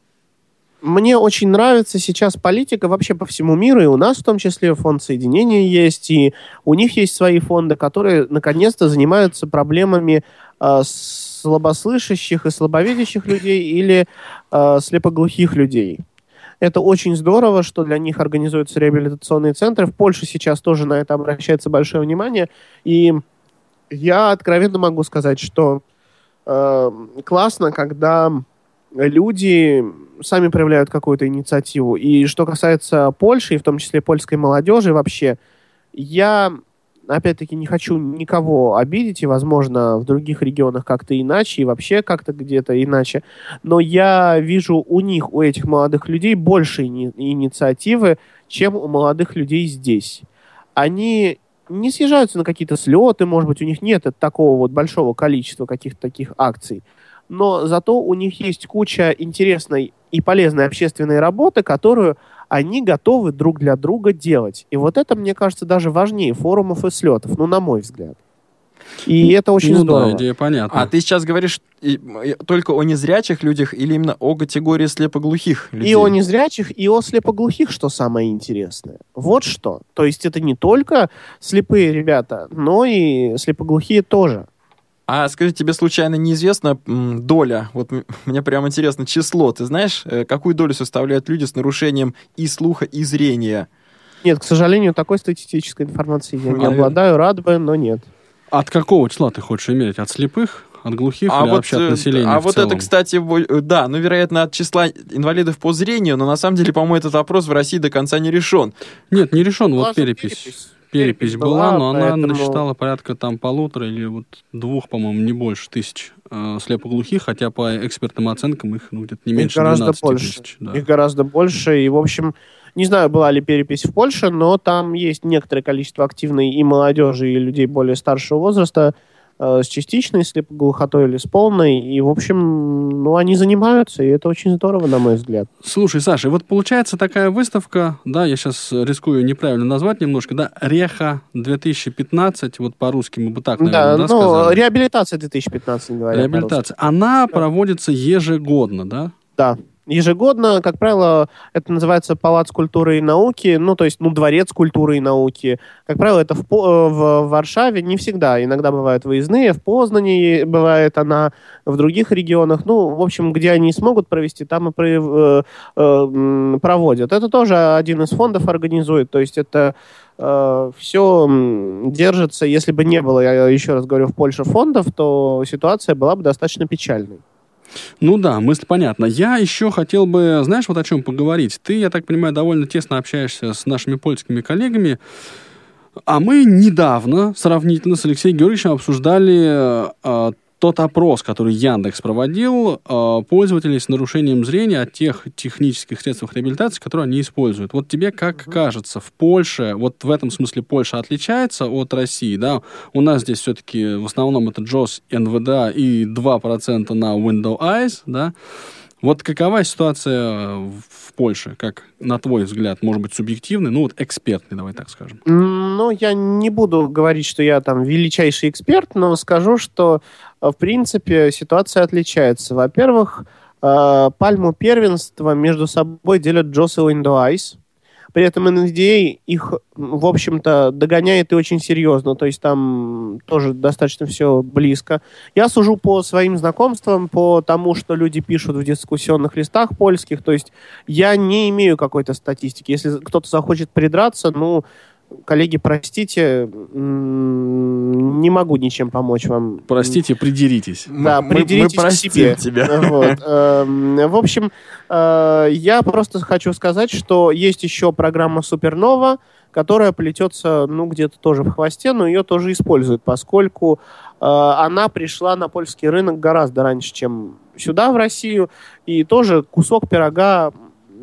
S5: мне очень нравится сейчас политика вообще по всему миру, и у нас в том числе фонд соединения есть, и у них есть свои фонды, которые наконец-то занимаются проблемами э, слабослышащих и слабовидящих людей или э, слепоглухих людей. Это очень здорово, что для них организуются реабилитационные центры. В Польше сейчас тоже на это обращается большое внимание. И я откровенно могу сказать, что э, классно, когда люди сами проявляют какую-то инициативу. И что касается Польши, и в том числе польской молодежи вообще, я, опять-таки, не хочу никого обидеть, и, возможно, в других регионах как-то иначе, и вообще как-то где-то иначе, но я вижу у них, у этих молодых людей больше ини- инициативы, чем у молодых людей здесь. Они не съезжаются на какие-то слеты, может быть, у них нет такого вот большого количества каких-то таких акций но зато у них есть куча интересной и полезной общественной работы, которую они готовы друг для друга делать. И вот это, мне кажется, даже важнее форумов и слетов, ну, на мой взгляд. И это очень ну, здорово.
S3: Да, идея понятна.
S4: А ты сейчас говоришь только о незрячих людях или именно о категории слепоглухих людей?
S5: И о незрячих, и о слепоглухих, что самое интересное. Вот что. То есть это не только слепые ребята, но и слепоглухие тоже.
S4: А скажи, тебе случайно неизвестна доля? Вот мне прям интересно число. Ты знаешь, э, какую долю составляют люди с нарушением и слуха, и зрения?
S5: Нет, к сожалению, такой статистической информации я не обладаю. Рад бы, но нет.
S3: От какого числа ты хочешь иметь? От слепых? От глухих а или вот, вообще от э, населения
S4: А вот это, кстати, э, да, ну, вероятно, от числа инвалидов по зрению, но на самом деле, по-моему, этот вопрос в России до конца не решен.
S3: Нет, не решен, вот перепись. перепись перепись была, но поэтому... она насчитала порядка там полутора или вот двух, по-моему, не больше тысяч э, слепоглухих, хотя по экспертным оценкам их ну, где-то не меньше их гораздо больше. тысяч.
S5: Да. Их гораздо больше, и, в общем, не знаю, была ли перепись в Польше, но там есть некоторое количество активной и молодежи, и людей более старшего возраста, с частичной слепоглухотой или с полной. И, в общем, ну, они занимаются, и это очень здорово, на мой взгляд.
S3: Слушай, Саша, вот получается такая выставка, да, я сейчас рискую неправильно назвать немножко, да, Реха 2015, вот по-русски мы бы так, наверное, да, да ну,
S5: сказали? реабилитация 2015, говорят
S3: Реабилитация. Она да. проводится ежегодно, да?
S5: Да. Ежегодно, как правило, это называется Палац культуры и науки, ну, то есть, ну, Дворец культуры и науки. Как правило, это в, в Варшаве не всегда. Иногда бывают выездные, в Познане бывает она, в других регионах. Ну, в общем, где они смогут провести, там и э, э, проводят. Это тоже один из фондов организует, то есть это э, все держится. Если бы не было, я еще раз говорю, в Польше фондов, то ситуация была бы достаточно печальной.
S3: Ну да, мысль понятна. Я еще хотел бы, знаешь, вот о чем поговорить. Ты, я так понимаю, довольно тесно общаешься с нашими польскими коллегами. А мы недавно, сравнительно с Алексеем Георгиевичем, обсуждали э, тот опрос, который Яндекс проводил, э, пользователей с нарушением зрения от тех технических средств реабилитации, которые они используют. Вот тебе как кажется, в Польше, вот в этом смысле Польша отличается от России, да? У нас здесь все-таки в основном это JOS, NVDA и 2% на Windows Eyes, да? Вот какова ситуация в Польше, как на твой взгляд, может быть, субъективный, ну вот экспертный, давай так скажем?
S5: Ну, я не буду говорить, что я там величайший эксперт, но скажу, что, э, в принципе, ситуация отличается. Во-первых, э, пальму первенства между собой делят Джос и Windows при этом NVDA их, в общем-то, догоняет и очень серьезно. То есть там тоже достаточно все близко. Я сужу по своим знакомствам, по тому, что люди пишут в дискуссионных листах польских. То есть я не имею какой-то статистики. Если кто-то захочет придраться, ну, коллеги, простите, не могу ничем помочь вам.
S3: Простите, придеритесь.
S5: Да, мы, придеритесь мы, мы к себе.
S4: тебя.
S5: Вот. Эм, в общем, э, я просто хочу сказать, что есть еще программа Супернова, которая плетется, ну, где-то тоже в хвосте, но ее тоже используют, поскольку э, она пришла на польский рынок гораздо раньше, чем сюда, в Россию, и тоже кусок пирога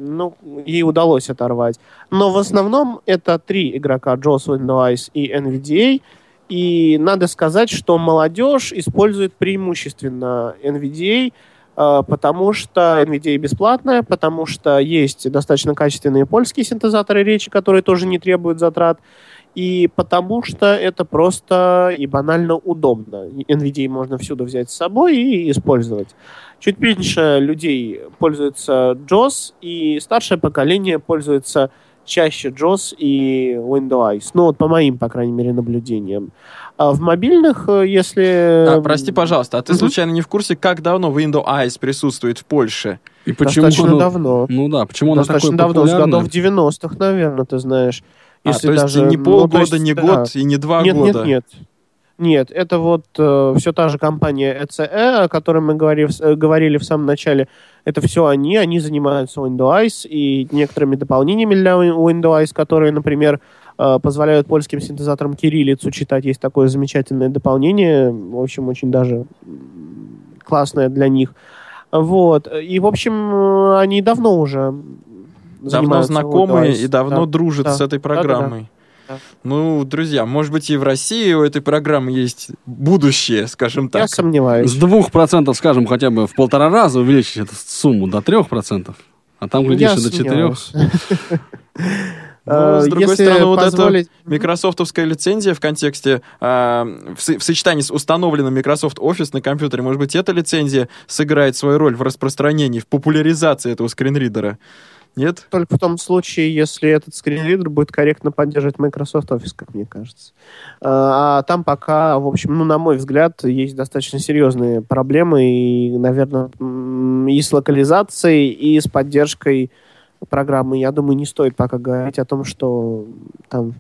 S5: ну, ей удалось оторвать. Но в основном это три игрока, Джос, Windows и NVDA. И надо сказать, что молодежь использует преимущественно NVDA, э, потому что NVDA бесплатная, потому что есть достаточно качественные польские синтезаторы речи, которые тоже не требуют затрат, и потому что это просто и банально удобно. NVDA можно всюду взять с собой и использовать. Чуть меньше людей пользуются JOS, и старшее поколение пользуется чаще JOS и Windows. Ну, вот по моим, по крайней мере, наблюдениям. А в мобильных, э, если...
S4: А, прости, пожалуйста, а ты случайно не в курсе, как давно Windows присутствует в Польше?
S3: И почему?
S5: Достаточно давно.
S3: Ну да, почему
S5: Достаточно
S3: она
S5: давно,
S3: с
S5: годов 90-х, наверное, ты знаешь.
S4: Если а, то есть даже, не полгода, ну, есть, не да. год и не два
S5: нет,
S4: года?
S5: Нет, нет, нет. Нет, это вот э, все та же компания ECE, о которой мы говорили, э, говорили в самом начале. Это все они, они занимаются Windows и некоторыми дополнениями для Windows, которые, например, э, позволяют польским синтезаторам кириллицу читать. Есть такое замечательное дополнение, в общем, очень даже классное для них. Вот. И, в общем, э, они давно уже
S4: Давно знакомы и давно да, дружат да, с этой программой. Да, да, да. Ну, друзья, может быть, и в России у этой программы есть будущее, скажем так.
S5: Я сомневаюсь.
S3: С двух процентов, скажем, хотя бы в полтора раза увеличить эту сумму до трех процентов. А там, глядишь, до четырех. [LAUGHS]
S4: Ну, с другой Если стороны, вот позволить... эта микрософтовская лицензия в контексте, э, в, в сочетании с установленным Microsoft Office на компьютере, может быть, эта лицензия сыграет свою роль в распространении, в популяризации этого скринридера. Нет?
S5: Только в том случае, если этот скринридер будет корректно поддерживать Microsoft Office, как мне кажется. А, а там пока, в общем, ну, на мой взгляд, есть достаточно серьезные проблемы, и, наверное, и с локализацией, и с поддержкой программы, я думаю, не стоит пока говорить о том, что там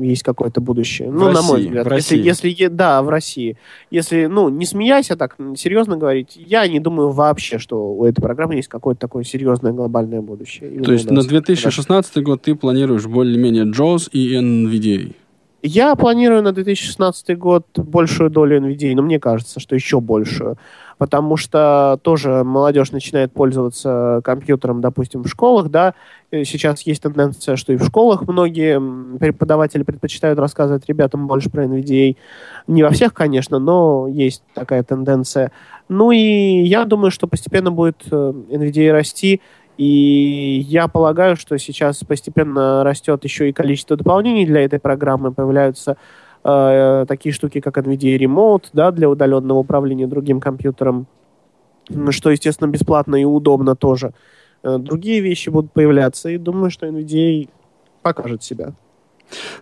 S5: есть какое-то будущее.
S4: В
S5: ну,
S4: России,
S5: на мой взгляд.
S4: В России.
S5: Если, если, да, в России. Если, ну, не смеясь, а так серьезно говорить, я не думаю вообще, что у этой программы есть какое-то такое серьезное глобальное будущее.
S3: Именно То есть на 2016 да. год ты планируешь более-менее JAWS и NVDA?
S5: Я планирую на 2016 год большую долю NVIDIA, но мне кажется, что еще большую. Потому что тоже молодежь начинает пользоваться компьютером, допустим, в школах, да. Сейчас есть тенденция, что и в школах многие преподаватели предпочитают рассказывать ребятам больше про NVDA. Не во всех, конечно, но есть такая тенденция. Ну и я думаю, что постепенно будет э, NVDA расти. И я полагаю, что сейчас постепенно растет еще и количество дополнений для этой программы. Появляются э, такие штуки, как NVIDIA Remote, да, для удаленного управления другим компьютером. что, естественно, бесплатно и удобно тоже. Э, другие вещи будут появляться, и думаю, что NVDA покажет себя.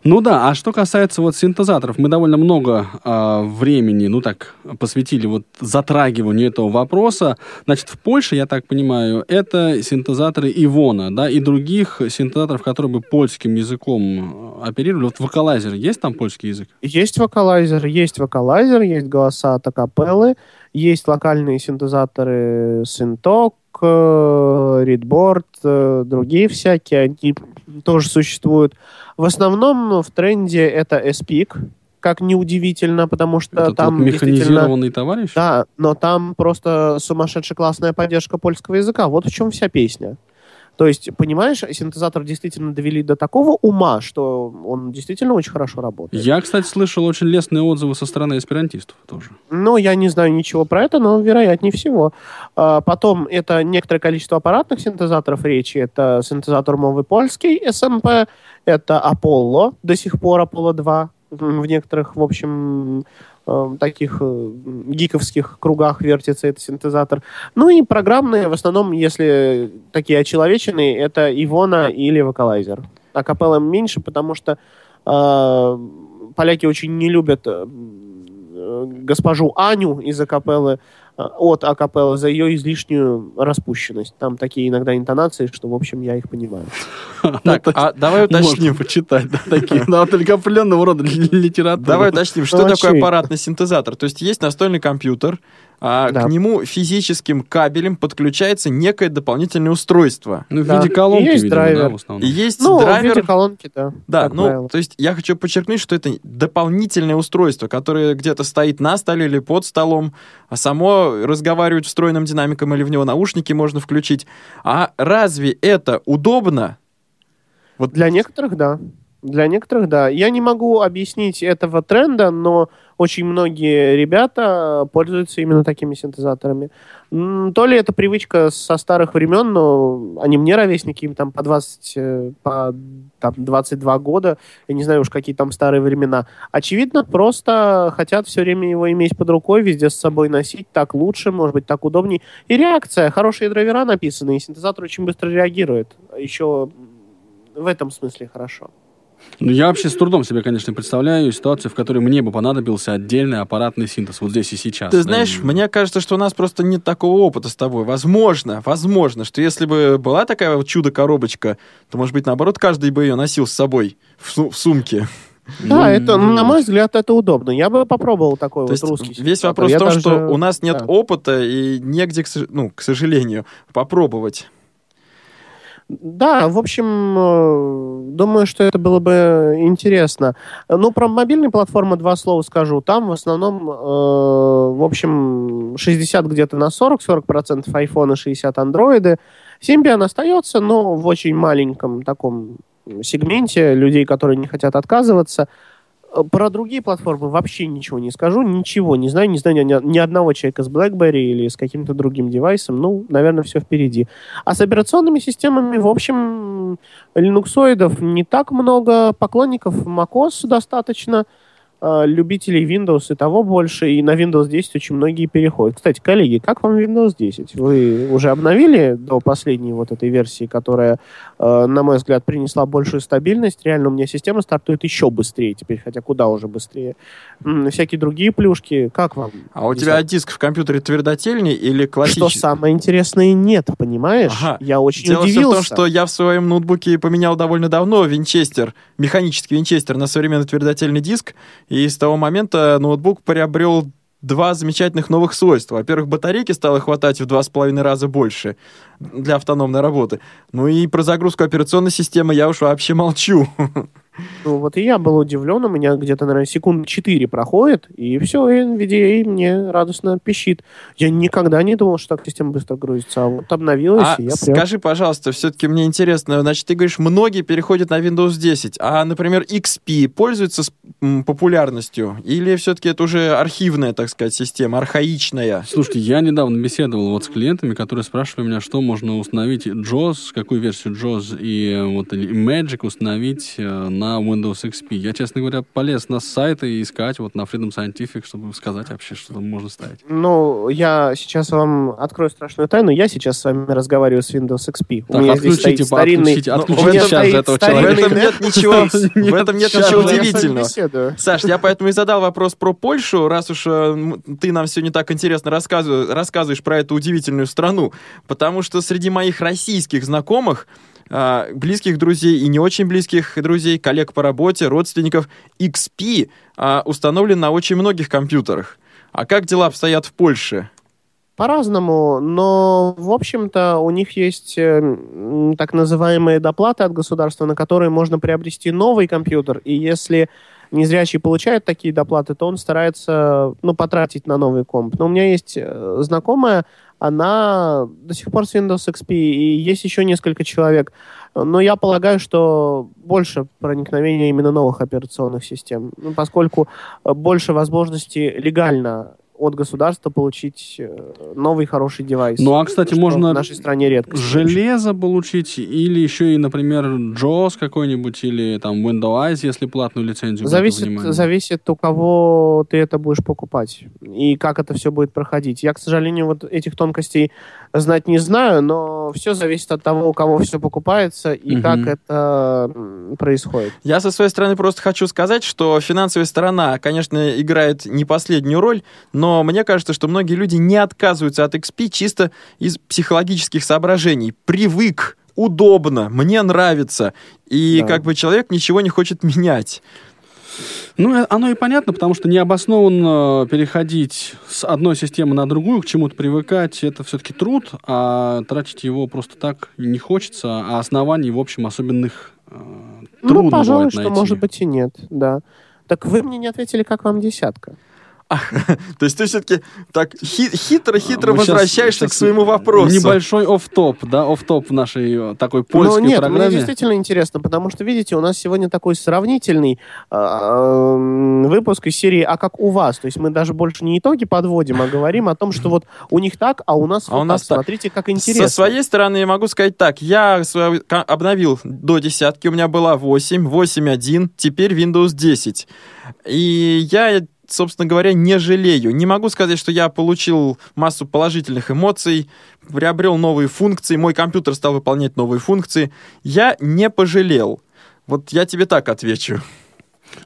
S3: Ну да, а что касается вот синтезаторов, мы довольно много э, времени, ну так, посвятили вот затрагиванию этого вопроса. Значит, в Польше, я так понимаю, это синтезаторы Ивона, да, и других синтезаторов, которые бы польским языком оперировали. Вот вокалайзер, есть там польский язык?
S5: Есть вокалайзер, есть вокалайзер, есть голоса от акапеллы, есть локальные синтезаторы Синток, Ридборд, э, другие всякие, они тоже существуют. В основном в тренде это SPIC, как неудивительно, потому что
S3: это
S5: там
S3: механизированный товарищ?
S5: Да, но там просто сумасшедшая классная поддержка польского языка. Вот в чем вся песня. То есть, понимаешь, синтезатор действительно довели до такого ума, что он действительно очень хорошо работает.
S3: Я, кстати, слышал очень лестные отзывы со стороны эсперантистов тоже.
S5: Ну, я не знаю ничего про это, но вероятнее всего. А, потом это некоторое количество аппаратных синтезаторов речи. Это синтезатор мовы польский, СМП, это Apollo, до сих пор Apollo 2 в некоторых, в общем, э, таких э, гиковских кругах вертится этот синтезатор. Ну и программные, в основном, если такие очеловеченные, это Ивона или Вокалайзер. А капелла меньше, потому что э, поляки очень не любят э, госпожу Аню из акапеллы от акапеллы за ее излишнюю распущенность. Там такие иногда интонации, что, в общем, я их понимаю. [LAUGHS]
S4: Так, а давай уточним.
S3: почитать, да, такие, но только определенного рода литературу.
S4: Давай уточним, что такое аппаратный синтезатор. То есть есть настольный компьютер, а да. к нему физическим кабелем подключается некое дополнительное устройство.
S3: Ну, в да. виде колонки,
S5: есть видимо, драйвер. да, в
S4: основном. И есть
S5: ну,
S4: драйвер.
S5: в виде колонки, да.
S4: Да, ну, правило. то есть я хочу подчеркнуть, что это дополнительное устройство, которое где-то стоит на столе или под столом, а само разговаривает встроенным динамиком или в него наушники можно включить. А разве это удобно?
S5: Вот для некоторых, да. Для некоторых, да. Я не могу объяснить этого тренда, но очень многие ребята пользуются именно такими синтезаторами. То ли это привычка со старых времен, но они мне ровесники, им там по 20, э, по там, 22 года, я не знаю уж какие там старые времена. Очевидно, просто хотят все время его иметь под рукой, везде с собой носить, так лучше, может быть, так удобней. И реакция, хорошие драйвера написаны, и синтезатор очень быстро реагирует. Еще в этом смысле хорошо.
S3: Ну, я вообще с трудом себе, конечно, представляю ситуацию, в которой мне бы понадобился отдельный аппаратный синтез вот здесь и сейчас.
S4: Ты знаешь, да? мне кажется, что у нас просто нет такого опыта с тобой. Возможно, возможно, что если бы была такая вот чудо-коробочка, то, может быть, наоборот, каждый бы ее носил с собой в, в сумке.
S5: Да, это, на мой взгляд, это удобно. Я бы попробовал такой То вот русский.
S4: Весь вопрос в том, даже... что у нас нет да. опыта и негде, ну, к сожалению, попробовать.
S5: Да, в общем, э, думаю, что это было бы интересно. Ну, про мобильные платформы два слова скажу. Там в основном, э, в общем, 60 где-то на 40, 40% iPhone и 60 андроиды. Symbian остается, но в очень маленьком таком сегменте людей, которые не хотят отказываться. Про другие платформы вообще ничего не скажу, ничего не знаю, не знаю ни, ни одного человека с BlackBerry или с каким-то другим девайсом. Ну, наверное, все впереди. А с операционными системами, в общем, линуксоидов не так много, поклонников macOS достаточно. Э, любителей Windows и того больше, и на Windows 10 очень многие переходят. Кстати, коллеги, как вам Windows 10? Вы уже обновили до последней вот этой версии, которая, э, на мой взгляд, принесла большую стабильность? Реально у меня система стартует еще быстрее теперь, хотя куда уже быстрее. М-м, всякие другие плюшки, как вам?
S4: А у тебя диск в компьютере твердотельный или классический?
S5: Что самое интересное, нет, понимаешь? Ага. Я очень Дело удивился.
S4: Дело в том, что я в своем ноутбуке поменял довольно давно винчестер, механический винчестер на современный твердотельный диск, и с того момента ноутбук приобрел два замечательных новых свойства. Во-первых, батарейки стало хватать в два с половиной раза больше для автономной работы. Ну и про загрузку операционной системы я уж вообще молчу. [LAUGHS]
S5: Ну, вот и я был удивлен, у меня где-то, наверное, секунд 4 проходит, и все, NVDA мне радостно пищит. Я никогда не думал, что так система быстро грузится, а вот обновилась, а и я
S4: прям... скажи, пожалуйста, все-таки мне интересно, значит, ты говоришь, многие переходят на Windows 10, а, например, XP пользуется популярностью, или все-таки это уже архивная, так сказать, система, архаичная?
S3: Слушайте, я недавно беседовал вот с клиентами, которые спрашивали меня, что можно установить JOS, какую версию JOS и вот Magic установить на на Windows XP. Я, честно говоря, полез на сайты и искать вот на Freedom Scientific, чтобы сказать вообще, что там можно ставить.
S5: Ну, я сейчас вам открою страшную тайну. Я сейчас с вами разговариваю с Windows XP.
S3: Так, У меня отключите, здесь стоит старинный... Отключите, отключите ну, сейчас же этого человека.
S4: В этом нет ничего, [LAUGHS] в этом нет ничего удивительного. Саш, я поэтому и задал вопрос про Польшу, раз уж э, ты нам сегодня так интересно рассказываешь про эту удивительную страну. Потому что среди моих российских знакомых а, близких друзей и не очень близких друзей, коллег по работе, родственников. XP а, установлен на очень многих компьютерах. А как дела обстоят в Польше?
S5: По-разному, но, в общем-то, у них есть э, так называемые доплаты от государства, на которые можно приобрести новый компьютер, и если незрячий получает такие доплаты, то он старается, ну, потратить на новый комп. Но у меня есть э, знакомая, она до сих пор с Windows XP, и есть еще несколько человек. Но я полагаю, что больше проникновения именно новых операционных систем, ну, поскольку больше возможностей легально от государства получить э, новый хороший девайс.
S3: Ну, а, кстати, можно
S5: в нашей стране редко.
S3: Железо получить или еще и, например, JAWS какой-нибудь или там Windows, если платную лицензию
S5: зависит, зависит, у кого ты это будешь покупать и как это все будет проходить. Я, к сожалению, вот этих тонкостей знать не знаю, но все зависит от того, у кого все покупается и угу. как это происходит.
S4: Я со своей стороны просто хочу сказать, что финансовая сторона, конечно, играет не последнюю роль, но мне кажется, что многие люди не отказываются от XP чисто из психологических соображений. Привык, удобно, мне нравится, и да. как бы человек ничего не хочет менять.
S3: Ну, э, оно и понятно, потому что необоснованно переходить с одной системы на другую, к чему-то привыкать, это все-таки труд, а тратить его просто так не хочется, а оснований, в общем, особенных э, ну, трудно
S5: Ну, пожалуй, что,
S3: найти.
S5: может быть, и нет, да. Так вы мне не ответили, как вам десятка. [LAUGHS]
S4: то есть ты все-таки так хитро-хитро а, возвращаешься сейчас, к своему вопросу.
S3: Небольшой оф-топ, да, оф-топ в нашей э, такой польской ну, нет, программе.
S5: мне действительно интересно, потому что, видите, у нас сегодня такой сравнительный э, выпуск из серии «А как у вас?». То есть мы даже больше не итоги подводим, а говорим о том, что вот у них так, а у нас а вот у нас так. Смотрите, как интересно.
S4: Со своей стороны я могу сказать так. Я обновил до десятки, у меня была 8, 8.1, теперь Windows 10. И я собственно говоря, не жалею. Не могу сказать, что я получил массу положительных эмоций, приобрел новые функции, мой компьютер стал выполнять новые функции. Я не пожалел. Вот я тебе так отвечу.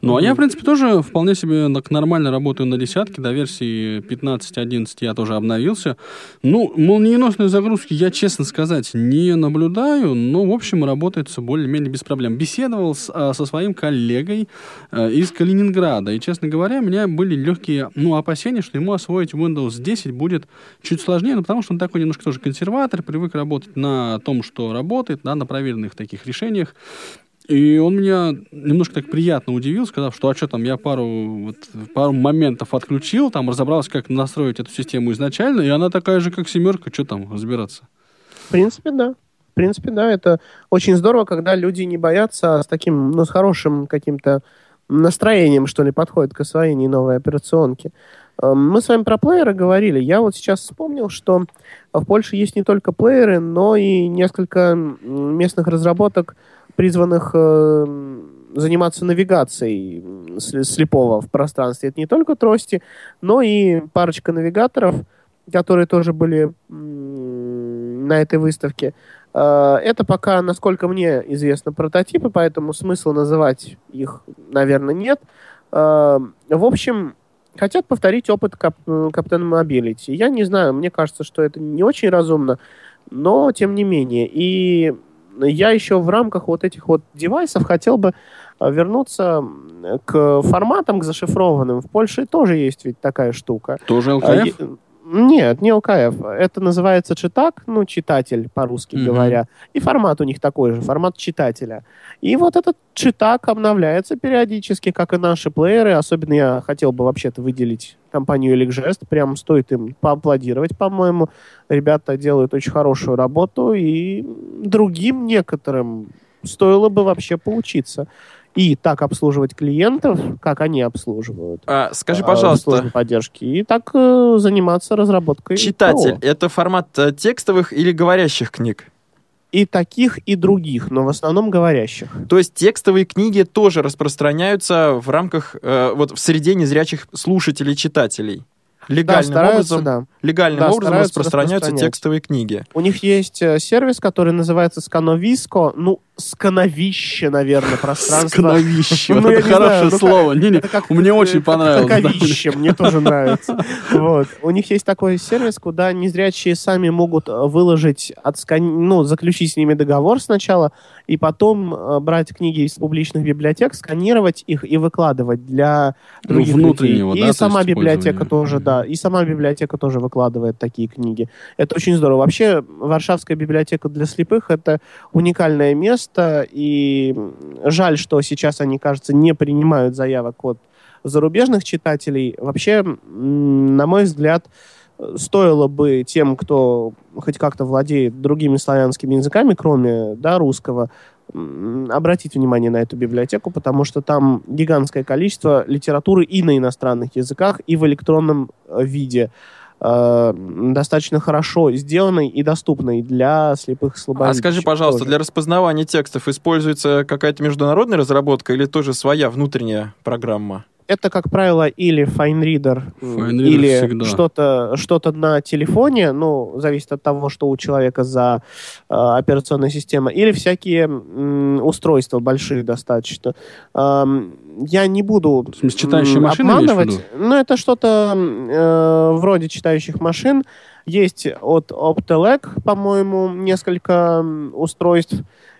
S3: Ну, а я, в принципе, тоже вполне себе так нормально работаю на десятке. До версии 15.11 я тоже обновился. Ну, молниеносные загрузки я, честно сказать, не наблюдаю, но, в общем, работает все более-менее без проблем. Беседовал с, а, со своим коллегой а, из Калининграда, и, честно говоря, у меня были легкие, ну, опасения, что ему освоить Windows 10 будет чуть сложнее, ну, потому что он такой немножко тоже консерватор, привык работать на том, что работает, да, на проверенных таких решениях. И он меня немножко так приятно удивил, сказав, что а что там, я пару, вот, пару моментов отключил, там разобрался, как настроить эту систему изначально, и она такая же, как семерка, что там разбираться?
S5: В принципе, да. В принципе, да, это очень здорово, когда люди не боятся, а с таким, ну, с хорошим каким-то настроением, что ли, подходят к освоению новой операционки. Эм, мы с вами про плееры говорили. Я вот сейчас вспомнил, что в Польше есть не только плееры, но и несколько местных разработок, призванных э, заниматься навигацией слепого в пространстве. Это не только трости, но и парочка навигаторов, которые тоже были на этой выставке. Э, это пока, насколько мне известно, прототипы, поэтому смысла называть их, наверное, нет. Э, в общем, хотят повторить опыт Кап Captain Mobility. Я не знаю, мне кажется, что это не очень разумно, но тем не менее. И я еще в рамках вот этих вот девайсов хотел бы э, вернуться к форматам, к зашифрованным. В Польше тоже есть ведь такая штука.
S3: Тоже ЛКФ?
S5: Нет, не ЛКФ. Это называется читак, ну, читатель, по-русски mm-hmm. говоря. И формат у них такой же, формат читателя. И вот этот читак обновляется периодически, как и наши плееры. Особенно я хотел бы вообще-то выделить компанию Elecgest. Прям стоит им поаплодировать, по-моему. Ребята делают очень хорошую работу. И другим некоторым стоило бы вообще поучиться и так обслуживать клиентов, как они обслуживают.
S4: А, скажи, пожалуйста.
S5: поддержки, и так э, заниматься разработкой.
S4: Читатель, ПО. это формат э, текстовых или говорящих книг?
S5: И таких, и других, но в основном говорящих.
S4: То есть текстовые книги тоже распространяются в рамках, э, вот в среде незрячих слушателей, читателей? Легальным да, образом, да. легальным да, образом распространяются текстовые книги.
S5: У них есть э, сервис, который называется Scanovisco. Ну, скановище, наверное, пространство.
S3: Скановище, ну, это хорошее ну, слово. Не, не, мне очень понравилось.
S5: Скановище, мне тоже нравится. Вот. У них есть такой сервис, куда незрячие сами могут э, выложить, отскан... ну, заключить с ними договор сначала, и потом э, брать книги из публичных библиотек, сканировать их и выкладывать для ну, других ну, внутреннего, людей. И да, сама библиотека тоже, да, и сама библиотека тоже выкладывает такие книги. Это очень здорово. Вообще, Варшавская библиотека для слепых — это уникальное место, место, и жаль, что сейчас они, кажется, не принимают заявок от зарубежных читателей. Вообще, на мой взгляд, стоило бы тем, кто хоть как-то владеет другими славянскими языками, кроме да, русского, обратить внимание на эту библиотеку, потому что там гигантское количество литературы и на иностранных языках, и в электронном э, виде. Э, достаточно хорошо сделанной и доступной для слепых и слабовидящих.
S4: А скажи, пожалуйста, тоже. для распознавания текстов используется какая-то международная разработка или тоже своя внутренняя программа?
S5: Это, как правило, или FineReader, Fine или что-то что на телефоне, ну, зависит от того, что у человека за э, операционная система, или всякие м, устройства большие достаточно. Эм, я не буду
S3: в читающие машины
S5: обманывать, но это что-то э, вроде читающих машин. Есть от Optelec, по-моему, несколько устройств,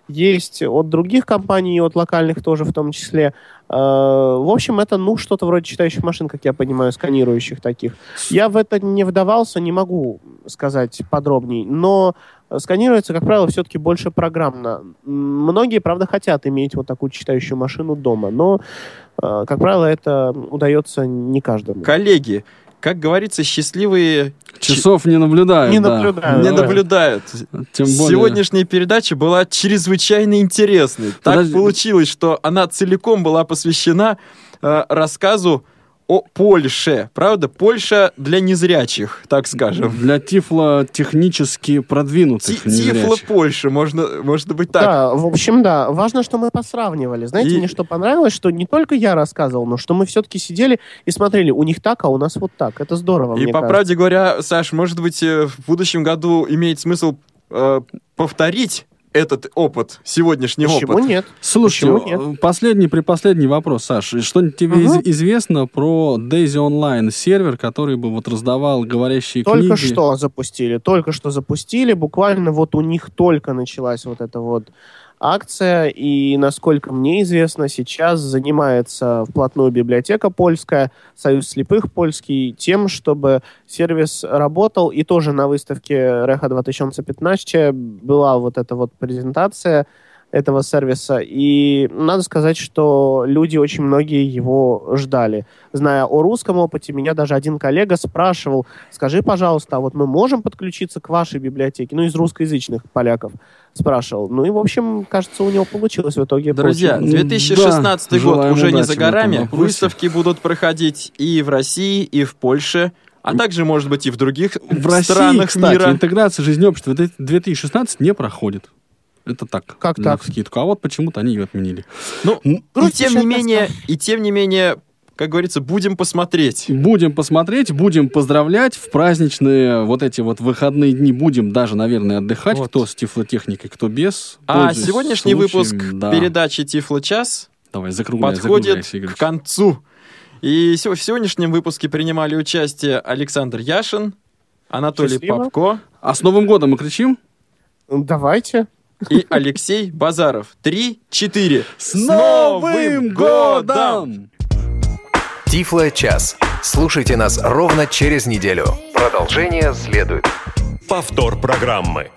S5: есть от других компаний, от локальных тоже в том числе. Э, в общем, это, ну, что-то вроде читающих машин, как я понимаю, сканирующих таких. Я в это не вдавался, не могу сказать подробней, но сканируется, как правило, все-таки больше программно. Многие, правда, хотят иметь вот такую читающую машину дома, но, э, как правило, это удается не каждому.
S4: Коллеги, как говорится, счастливые...
S3: Часов не наблюдают.
S5: Не да. наблюдают.
S4: Не наблюдают. Тем более... Сегодняшняя передача была чрезвычайно интересной. Подожди. Так получилось, что она целиком была посвящена э, рассказу о Польше, правда? Польша для незрячих, так скажем.
S3: Для тифло-технически продвинутых Ти незрячих.
S4: Тифло-Польша, можно, можно быть так.
S5: Да, в общем, да. Важно, что мы посравнивали. Знаете, и... мне что понравилось, что не только я рассказывал, но что мы все-таки сидели и смотрели, у них так, а у нас вот так. Это здорово,
S4: И, по
S5: кажется.
S4: правде говоря, Саш, может быть, э, в будущем году имеет смысл э, повторить этот опыт, сегодняшний
S5: Почему
S4: опыт.
S5: нет?
S3: Слушайте, Почему нет? последний, предпоследний вопрос, Саш. Что-нибудь тебе угу. известно про Daisy Online сервер, который бы вот раздавал говорящие
S5: только
S3: книги?
S5: Только что запустили, только что запустили. Буквально вот у них только началась вот эта вот акция, и, насколько мне известно, сейчас занимается вплотную библиотека польская, Союз слепых польский, тем, чтобы сервис работал, и тоже на выставке Reha 2015 была вот эта вот презентация, этого сервиса. И надо сказать, что люди очень многие его ждали. Зная о русском опыте, меня даже один коллега спрашивал, скажи, пожалуйста, а вот мы можем подключиться к вашей библиотеке? Ну, из русскоязычных поляков спрашивал. Ну и, в общем, кажется, у него получилось в итоге.
S4: Друзья, 2016 да, год уже не за горами. Выставки будут проходить и в России, и в Польше а также, может быть, и в других в странах России, кстати, мира.
S3: интеграция жизни общества 2016 не проходит. Это так.
S5: Как так?
S3: скидку. А вот почему-то они ее отменили.
S4: Ну, и тем не менее, и тем не менее, как говорится, будем посмотреть.
S3: Будем посмотреть, будем поздравлять. В праздничные вот эти вот выходные дни будем даже, наверное, отдыхать. Вот. Кто с тифлотехникой, кто без.
S4: А сегодняшний случаем, выпуск да. передачи Тифло-час
S3: Давай, закругляй,
S4: подходит
S3: закругляй,
S4: к концу. И в сегодняшнем выпуске принимали участие Александр Яшин, Анатолий Счастливо. Попко.
S3: А с Новым годом мы кричим?
S5: Давайте
S4: и Алексей Базаров. Три, четыре.
S3: С Новым годом!
S6: Тифло час. Слушайте нас ровно через неделю. Продолжение следует.
S1: Повтор программы.